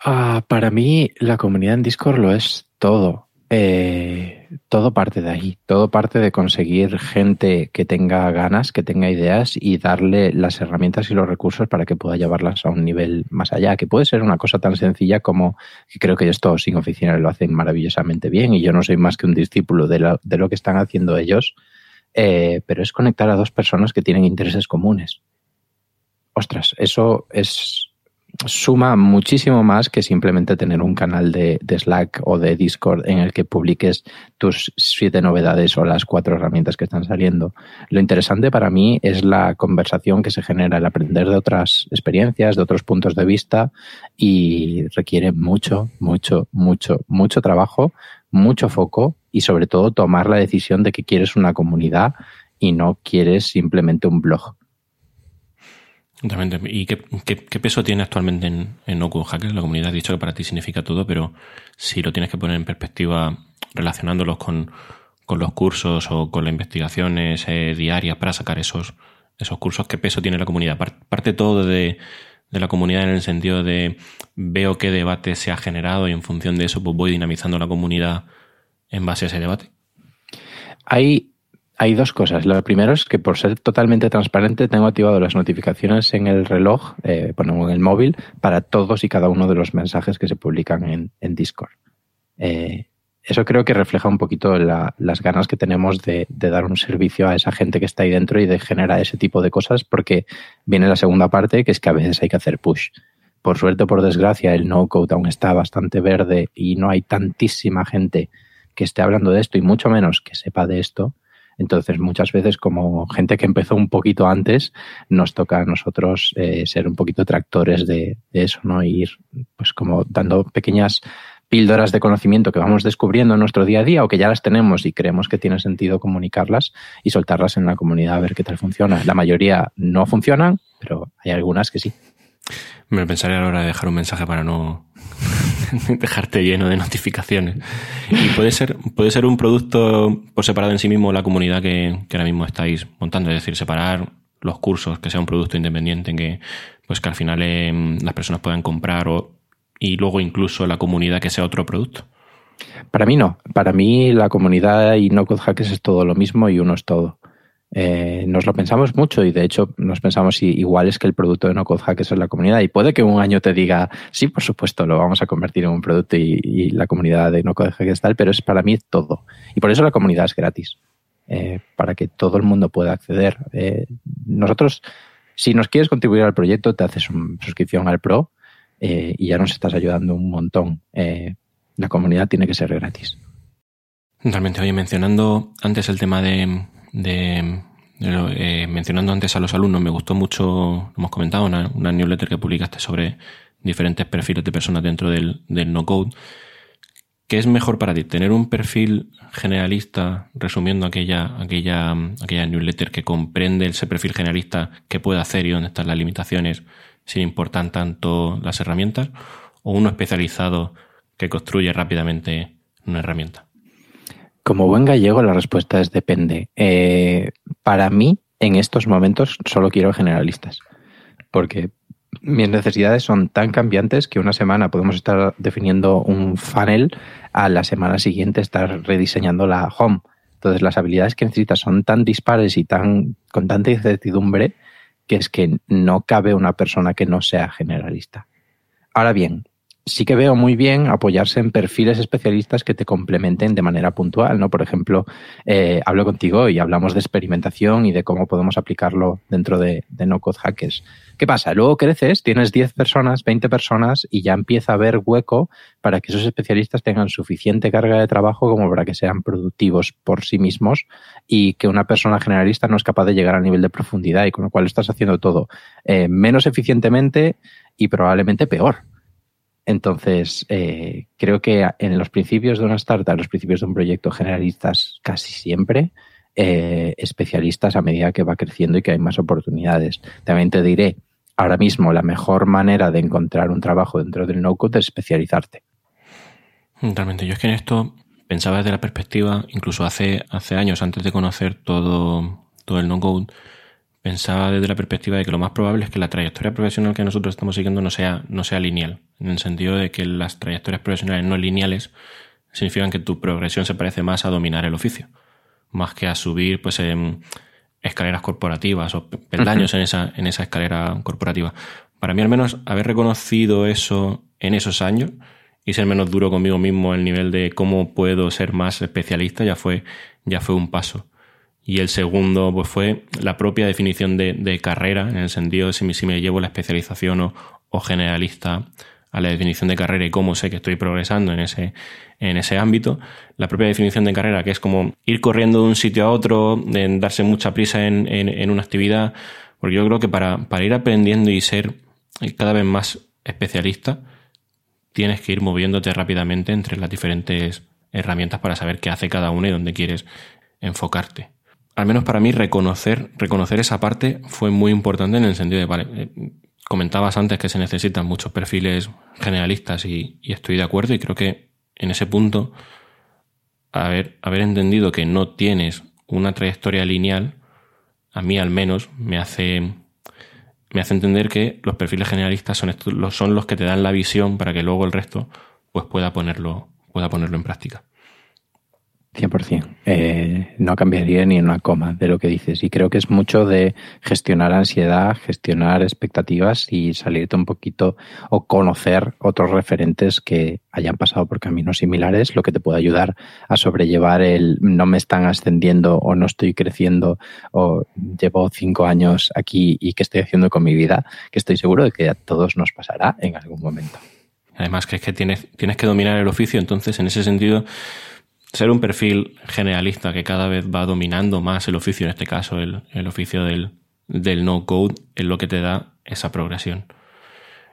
Ah, para mí la comunidad en Discord lo es todo. Eh, todo parte de ahí, todo parte de conseguir gente que tenga ganas, que tenga ideas y darle las herramientas y los recursos para que pueda llevarlas a un nivel más allá, que puede ser una cosa tan sencilla como que creo que esto sin oficina lo hacen maravillosamente bien y yo no soy más que un discípulo de lo, de lo que están haciendo ellos, eh, pero es conectar a dos personas que tienen intereses comunes. Ostras, eso es suma muchísimo más que simplemente tener un canal de, Slack o de Discord en el que publiques tus siete novedades o las cuatro herramientas que están saliendo. Lo interesante para mí es la conversación que se genera, el aprender de otras experiencias, de otros puntos de vista y requiere mucho, mucho, mucho, mucho trabajo, mucho foco y sobre todo tomar la decisión de que quieres una comunidad y no quieres simplemente un blog. ¿Y qué, peso tiene actualmente en, en Open Hackers? La comunidad ha dicho que para ti significa todo, pero si lo tienes que poner en perspectiva relacionándolos con, con los cursos o con las investigaciones eh, diarias para sacar esos, esos cursos? ¿Qué peso tiene la comunidad? Parte todo de, de la comunidad en el sentido de veo qué debate se ha generado y en función de eso pues voy dinamizando la comunidad en base a ese debate. Hay, hay dos cosas. Lo primero es que por ser totalmente transparente tengo activado las notificaciones en el reloj, eh, bueno, en el móvil, para todos y cada uno de los mensajes que se publican en, Discord. Eh, eso creo que refleja un poquito las ganas que tenemos de, dar un servicio a esa gente que está ahí dentro y de generar ese tipo de cosas, porque viene la segunda parte, que es que a veces hay que hacer push. Por suerte por desgracia, el no-code aún está bastante verde y no hay tantísima gente que esté hablando de esto y mucho menos que sepa de esto. Entonces, muchas veces, como gente que empezó un poquito antes, nos toca a nosotros eh, ser un poquito tractores de, de, eso, ¿no? Ir, pues, como dando pequeñas píldoras de conocimiento que vamos descubriendo en nuestro día a día o que ya las tenemos y creemos que tiene sentido comunicarlas y soltarlas en la comunidad a ver qué tal funciona. La mayoría no funcionan, pero hay algunas que sí. Me lo pensaré a la hora de dejar un mensaje para no dejarte lleno de notificaciones. Y puede ser, puede ser un producto por separado en sí mismo la comunidad que, ahora mismo estáis montando, es decir, separar los cursos, que sea un producto independiente en que, pues que al final eh, las personas puedan comprar o y luego incluso la comunidad que sea otro producto? Para mí no. Para mí la comunidad y no code hackers es todo lo mismo y uno es todo. Eh, nos lo pensamos mucho y de hecho nos pensamos si igual es que el producto de no code hackers es la comunidad y puede que un año te diga sí por supuesto lo vamos a convertir en un producto y, la comunidad de no code hackers tal pero es para mí todo y por eso la comunidad es gratis eh, para que todo el mundo pueda acceder eh, nosotros si nos quieres contribuir al proyecto te haces una suscripción al pro eh, y ya nos estás ayudando un montón. Eh, la comunidad tiene que ser gratis. Realmente, oye, mencionando antes el tema de, eh, mencionando antes a los alumnos, me gustó mucho, lo hemos comentado, una, newsletter que publicaste sobre diferentes perfiles de personas dentro del, no-code. ¿Qué es mejor para ti? ¿Tener un perfil generalista, resumiendo aquella, aquella, aquella newsletter que comprende ese perfil generalista, qué puede hacer y dónde están las limitaciones? sin importar tanto las herramientas, o uno especializado que construye rápidamente una herramienta? Como buen gallego, la respuesta es depende. Eh, para mí, en estos momentos, solo quiero generalistas, porque mis necesidades son tan cambiantes que una semana podemos estar definiendo un funnel, a la semana siguiente estar rediseñando la home. Entonces, las habilidades que necesitas son tan dispares y tan con tanta incertidumbre que es que no cabe una persona que no sea generalista. Ahora bien, sí que veo muy bien apoyarse en perfiles especialistas que te complementen de manera puntual, ¿no? Por ejemplo, eh, hablo contigo y hablamos de experimentación y de cómo podemos aplicarlo dentro de, no code hackers. ¿Qué pasa? Luego creces, tienes 10 personas, 20 personas y ya empieza a haber hueco para que esos especialistas tengan suficiente carga de trabajo como para que sean productivos por sí mismos y que una persona generalista no es capaz de llegar al nivel de profundidad y con lo cual estás haciendo todo eh, menos eficientemente y probablemente peor entonces, eh, creo que en los principios de una startup, los principios de un proyecto generalistas casi siempre, eh, especialistas a medida que va creciendo y que hay más oportunidades. También te diré, ahora mismo la mejor manera de encontrar un trabajo dentro del no-code es especializarte. Realmente, yo es que en esto pensaba desde la perspectiva, incluso hace, hace años, antes de conocer todo, todo el no-code, pensaba desde la perspectiva de que lo más probable es que la trayectoria profesional que nosotros estamos siguiendo no sea, no sea lineal, en el sentido de que las trayectorias profesionales no lineales significan que tu progresión se parece más a dominar el oficio, más que a subir pues en escaleras corporativas o peldaños en, esa, en esa escalera corporativa. Para mí al menos haber reconocido eso en esos años y ser menos duro conmigo mismo el nivel de cómo puedo ser más especialista ya fue, ya fue un paso. Y el segundo pues fue la propia definición de, carrera, en el sentido de si me, si me llevo la especialización o, o, generalista a la definición de carrera y cómo sé que estoy progresando en ese, en ese ámbito. La propia definición de carrera, que es como ir corriendo de un sitio a otro, de darse mucha prisa en, en, una actividad, porque yo creo que para, para ir aprendiendo y ser cada vez más especialista, tienes que ir moviéndote rápidamente entre las diferentes herramientas para saber qué hace cada una y dónde quieres enfocarte al menos para mí, reconocer, reconocer esa parte fue muy importante en el sentido de, vale, eh, comentabas antes que se necesitan muchos perfiles generalistas y, estoy de acuerdo y creo que en ese punto haber, haber entendido que no tienes una trayectoria lineal, a mí al menos me hace, me hace entender que los perfiles generalistas son, estos, son los que te dan la visión para que luego el resto pues pueda ponerlo, pueda ponerlo en práctica. 100%. Eh, no cambiaría ni una coma de lo que dices. Y creo que es mucho de gestionar ansiedad, gestionar expectativas y salirte un poquito o conocer otros referentes que hayan pasado por caminos similares, lo que te puede ayudar a sobrellevar el no me están ascendiendo o no estoy creciendo o llevo cinco años aquí y qué estoy haciendo con mi vida, que estoy seguro de que a todos nos pasará en algún momento. Además que es que tienes, tienes que dominar el oficio, entonces en ese sentido ser un perfil generalista que cada vez va dominando más el oficio, en este caso el, oficio del, del no-code, es lo que te da esa progresión.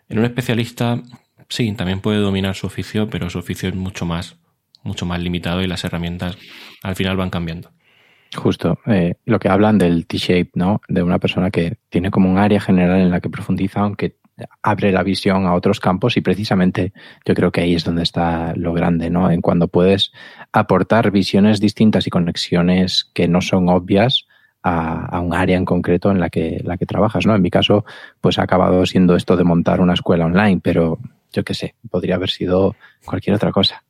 En un especialista, sí, también puede dominar su oficio, pero su oficio es mucho más, mucho más limitado y las herramientas al final van cambiando. Justo, eh, lo que hablan del T-shape, ¿no? De una persona que tiene como un área general en la que profundiza, aunque abre la visión a otros campos y precisamente yo creo que ahí es donde está lo grande, ¿no? En cuando puedes aportar visiones distintas y conexiones que no son obvias a, un área en concreto en la que, la que trabajas, ¿no? En mi caso, pues ha acabado siendo esto de montar una escuela online, pero yo qué sé, podría haber sido cualquier otra cosa.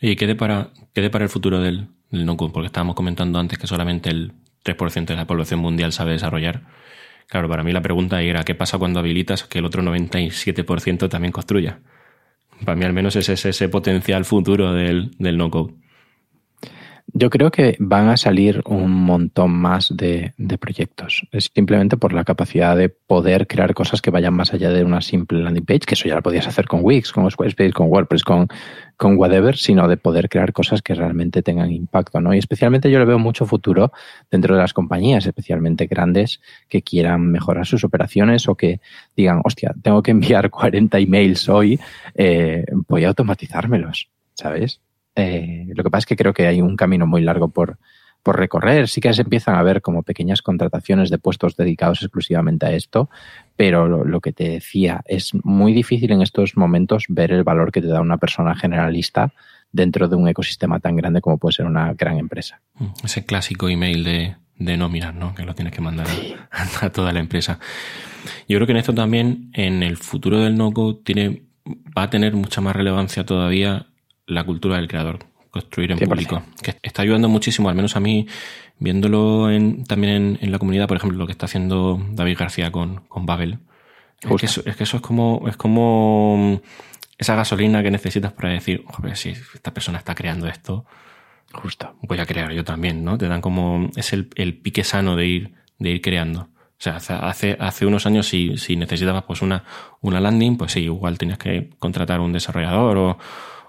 ¿Y qué depara, qué para el futuro del, del Porque estábamos comentando antes que solamente el 3% de la población mundial sabe desarrollar. Claro, para mí la pregunta era, ¿qué pasa cuando habilitas que el otro 97% también construya? Para mí al menos ese es ese potencial futuro del, del no-code. Yo creo que van a salir un montón más de, proyectos. Es simplemente por la capacidad de poder crear cosas que vayan más allá de una simple landing page, que eso ya lo podías hacer con Wix, con Squarespace, con WordPress, con, con whatever, sino de poder crear cosas que realmente tengan impacto, ¿no? Y especialmente yo le veo mucho futuro dentro de las compañías, especialmente grandes, que quieran mejorar sus operaciones o que digan, hostia, tengo que enviar 40 emails hoy, eh, voy a automatizármelos, ¿sabes? Eh, lo que pasa es que creo que hay un camino muy largo por, por recorrer. Sí que se empiezan a ver como pequeñas contrataciones de puestos dedicados exclusivamente a esto, pero lo, que te decía, es muy difícil en estos momentos ver el valor que te da una persona generalista dentro de un ecosistema tan grande como puede ser una gran empresa. Mm, ese clásico email de, de nómina, ¿no? Que lo tienes que mandar a, toda la empresa. Yo creo que en esto también, en el futuro del no-code, tiene, va a tener mucha más relevancia todavía la cultura del creador, construir en público, que está ayudando muchísimo, al menos a mí, viéndolo en, también en, la comunidad, por ejemplo, lo que está haciendo David García con, con Babel. Es que, eso, es que, eso, es como, es como esa gasolina que necesitas para decir, joder, si esta persona está creando esto, Justo. voy a crear yo también, ¿no? Te dan como, es el, el pique sano de ir, de ir creando. O sea, hace, hace unos años si, si necesitabas pues una, una landing, pues sí, igual tenías que contratar un desarrollador o,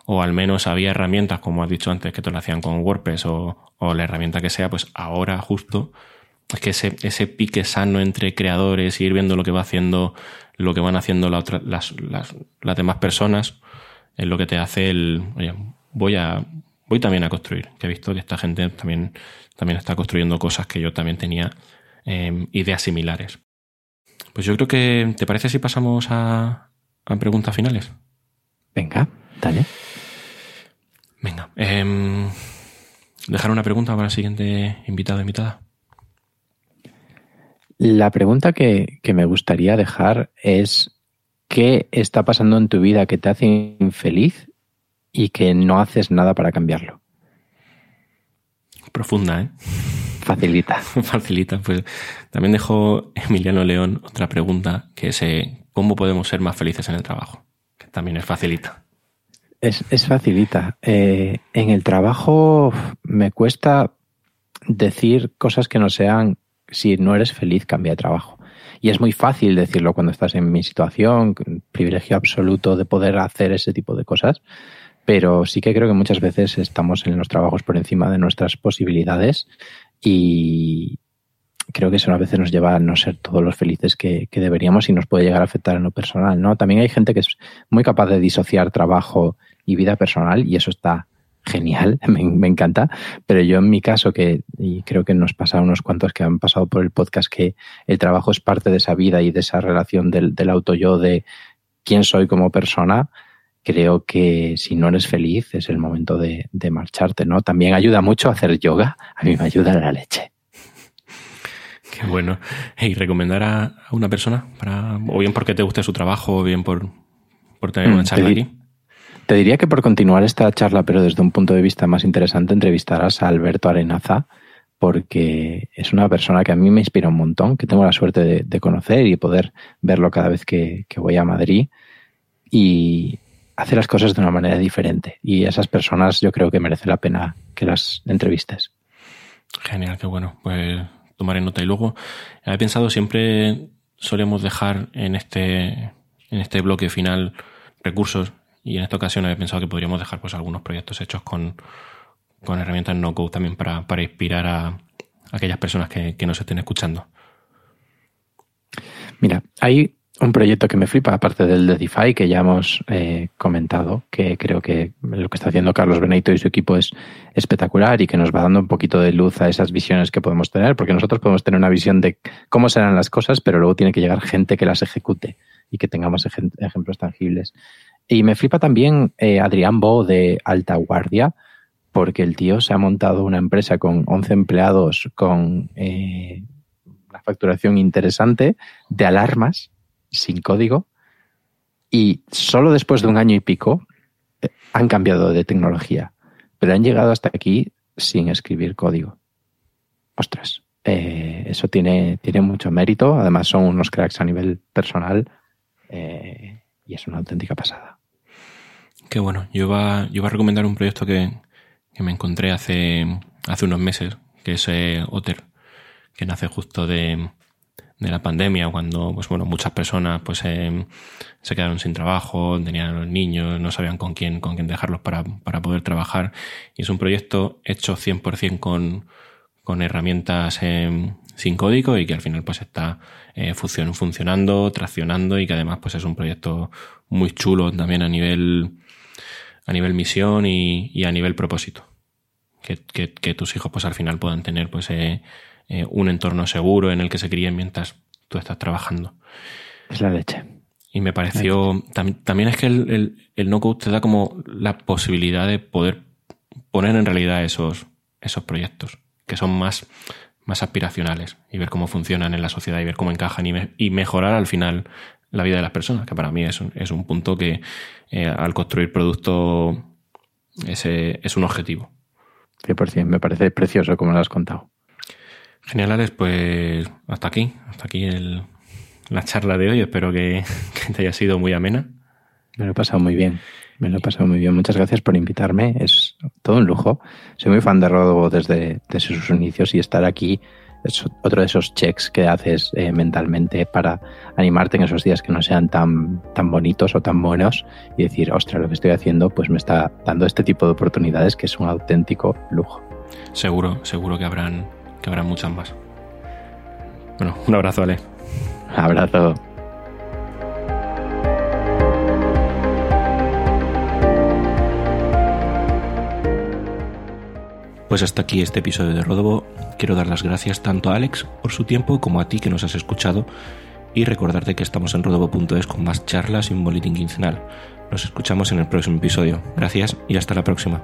o al menos había herramientas, como has dicho antes, que te lo hacían con WordPress o, la herramienta que sea, pues ahora justo es que ese, ese pique sano entre creadores ir viendo lo que va haciendo, lo que van haciendo las demás personas, es lo que te hace el, oye, voy a, voy también a construir, que he visto que esta gente también, también está construyendo cosas que yo también tenía em, ideas similares. Pues yo creo que, ¿te parece si pasamos a, a preguntas finales? Venga, dale. Venga. Eh, dejar una pregunta para el siguiente invitado o invitada. La pregunta que, me gustaría dejar es ¿qué está pasando en tu vida que te hace infeliz y que no haces nada para cambiarlo? Profunda, ¿eh? Facilita. Facilita. Pues también dejó Emiliano León otra pregunta que es eh, ¿cómo podemos ser más felices en el trabajo? Que también es facilita. Es, es facilita. Eh, en el trabajo me cuesta decir cosas que no sean, si no eres feliz, cambia de trabajo. Y es muy fácil decirlo cuando estás en mi situación, privilegio absoluto de poder hacer ese tipo de cosas, pero sí que creo que muchas veces estamos en los trabajos por encima de nuestras posibilidades y creo que eso a veces nos lleva a no ser todos los felices que, que deberíamos y nos puede llegar a afectar en lo personal, ¿no? También hay gente que es muy capaz de disociar trabajo y vida personal y eso está genial, me, encanta, pero yo en mi caso, que y creo que nos pasa a unos cuantos que han pasado por el podcast, que el trabajo es parte de esa vida y de esa relación del, del auto yo, de quién soy como persona, creo que si no eres feliz es el momento de, de marcharte, ¿no? También ayuda mucho a hacer yoga. A mí me ayuda la leche. Qué bueno. ¿Y recomendar a una persona? Para, o bien porque te guste su trabajo, o bien por, por tener una mm, charla aquí. Te diría que por continuar esta charla, pero desde un punto de vista más interesante, entrevistarás a Alberto Arenaza, porque es una persona que a mí me inspira un montón, que tengo la suerte de, conocer y poder verlo cada vez que, voy a Madrid y hace las cosas de una manera diferente. Y esas personas yo creo que merece la pena que las entrevistes. Genial, qué bueno. Pues tomaré nota. Y luego he pensado siempre solemos dejar en este, en este bloque final recursos y en esta ocasión he pensado que podríamos dejar pues algunos proyectos hechos con, con herramientas no code también para, para inspirar a, aquellas personas que, que nos estén escuchando. Mira, hay un proyecto que me flipa, aparte del de DeFi, que ya hemos eh, comentado, que creo que lo que está haciendo Carlos Benito y su equipo es espectacular y que nos va dando un poquito de luz a esas visiones que podemos tener, porque nosotros podemos tener una visión de cómo serán las cosas, pero luego tiene que llegar gente que las ejecute y que tengamos ejemplos tangibles. Y me flipa también eh, Adrián Bo de Alta Guardia, porque el tío se ha montado una empresa con 11 empleados, con eh, una facturación interesante de alarmas sin código y solo después de un año y pico eh, han cambiado de tecnología, pero han llegado hasta aquí sin escribir código. Ostras, eso tiene, tiene mucho mérito, además son unos cracks a nivel personal eh, y es una auténtica pasada. Qué bueno, yo iba, yo iba a recomendar un proyecto que, que me encontré hace, hace unos meses, que es Otter, que nace justo de, de la pandemia, cuando pues bueno, muchas personas pues eh, se quedaron sin trabajo, tenían a los niños, no sabían con quién, con quién dejarlos para, para poder trabajar. Y es un proyecto hecho 100% con, con herramientas eh, sin código y que al final pues está eh, funcionando, traccionando y que además pues es un proyecto muy chulo también a nivel, a nivel misión y, y a nivel propósito. Que, que, que, tus hijos pues al final puedan tener pues eh, eh, un entorno seguro en el que se críen mientras tú estás trabajando. Es la leche. Y me pareció, también es que el, el, no-code te da como la posibilidad de poder poner en realidad esos, esos proyectos, que son más, más aspiracionales, y ver cómo funcionan en la sociedad y ver cómo encajan y, y mejorar al final la vida de las personas, que para mí es un, es un punto que eh, al construir producto ese es un objetivo. 100%, me parece precioso como lo has contado. Genial, pues hasta aquí, hasta aquí el, la charla de hoy. Espero que, te haya sido muy amena. Me lo he pasado muy bien. Me lo he pasado muy bien. Muchas gracias por invitarme. Es todo un lujo. Soy muy fan de Rodo desde, sus inicios y estar aquí es otro de esos checks que haces eh, mentalmente para animarte en esos días que no sean tan, tan bonitos o tan buenos y decir, ostras, lo que estoy haciendo pues me está dando este tipo de oportunidades que es un auténtico lujo. Seguro, seguro que habrán habrá muchas más. Bueno, un abrazo, Ale. Abrazo. Pues hasta aquí este episodio de Rodobo. Quiero dar las gracias tanto a Alex por su tiempo como a ti que nos has escuchado y recordarte que estamos en rodobo.es con más charlas y un boletín quincenal. Nos escuchamos en el próximo episodio. Gracias y hasta la próxima.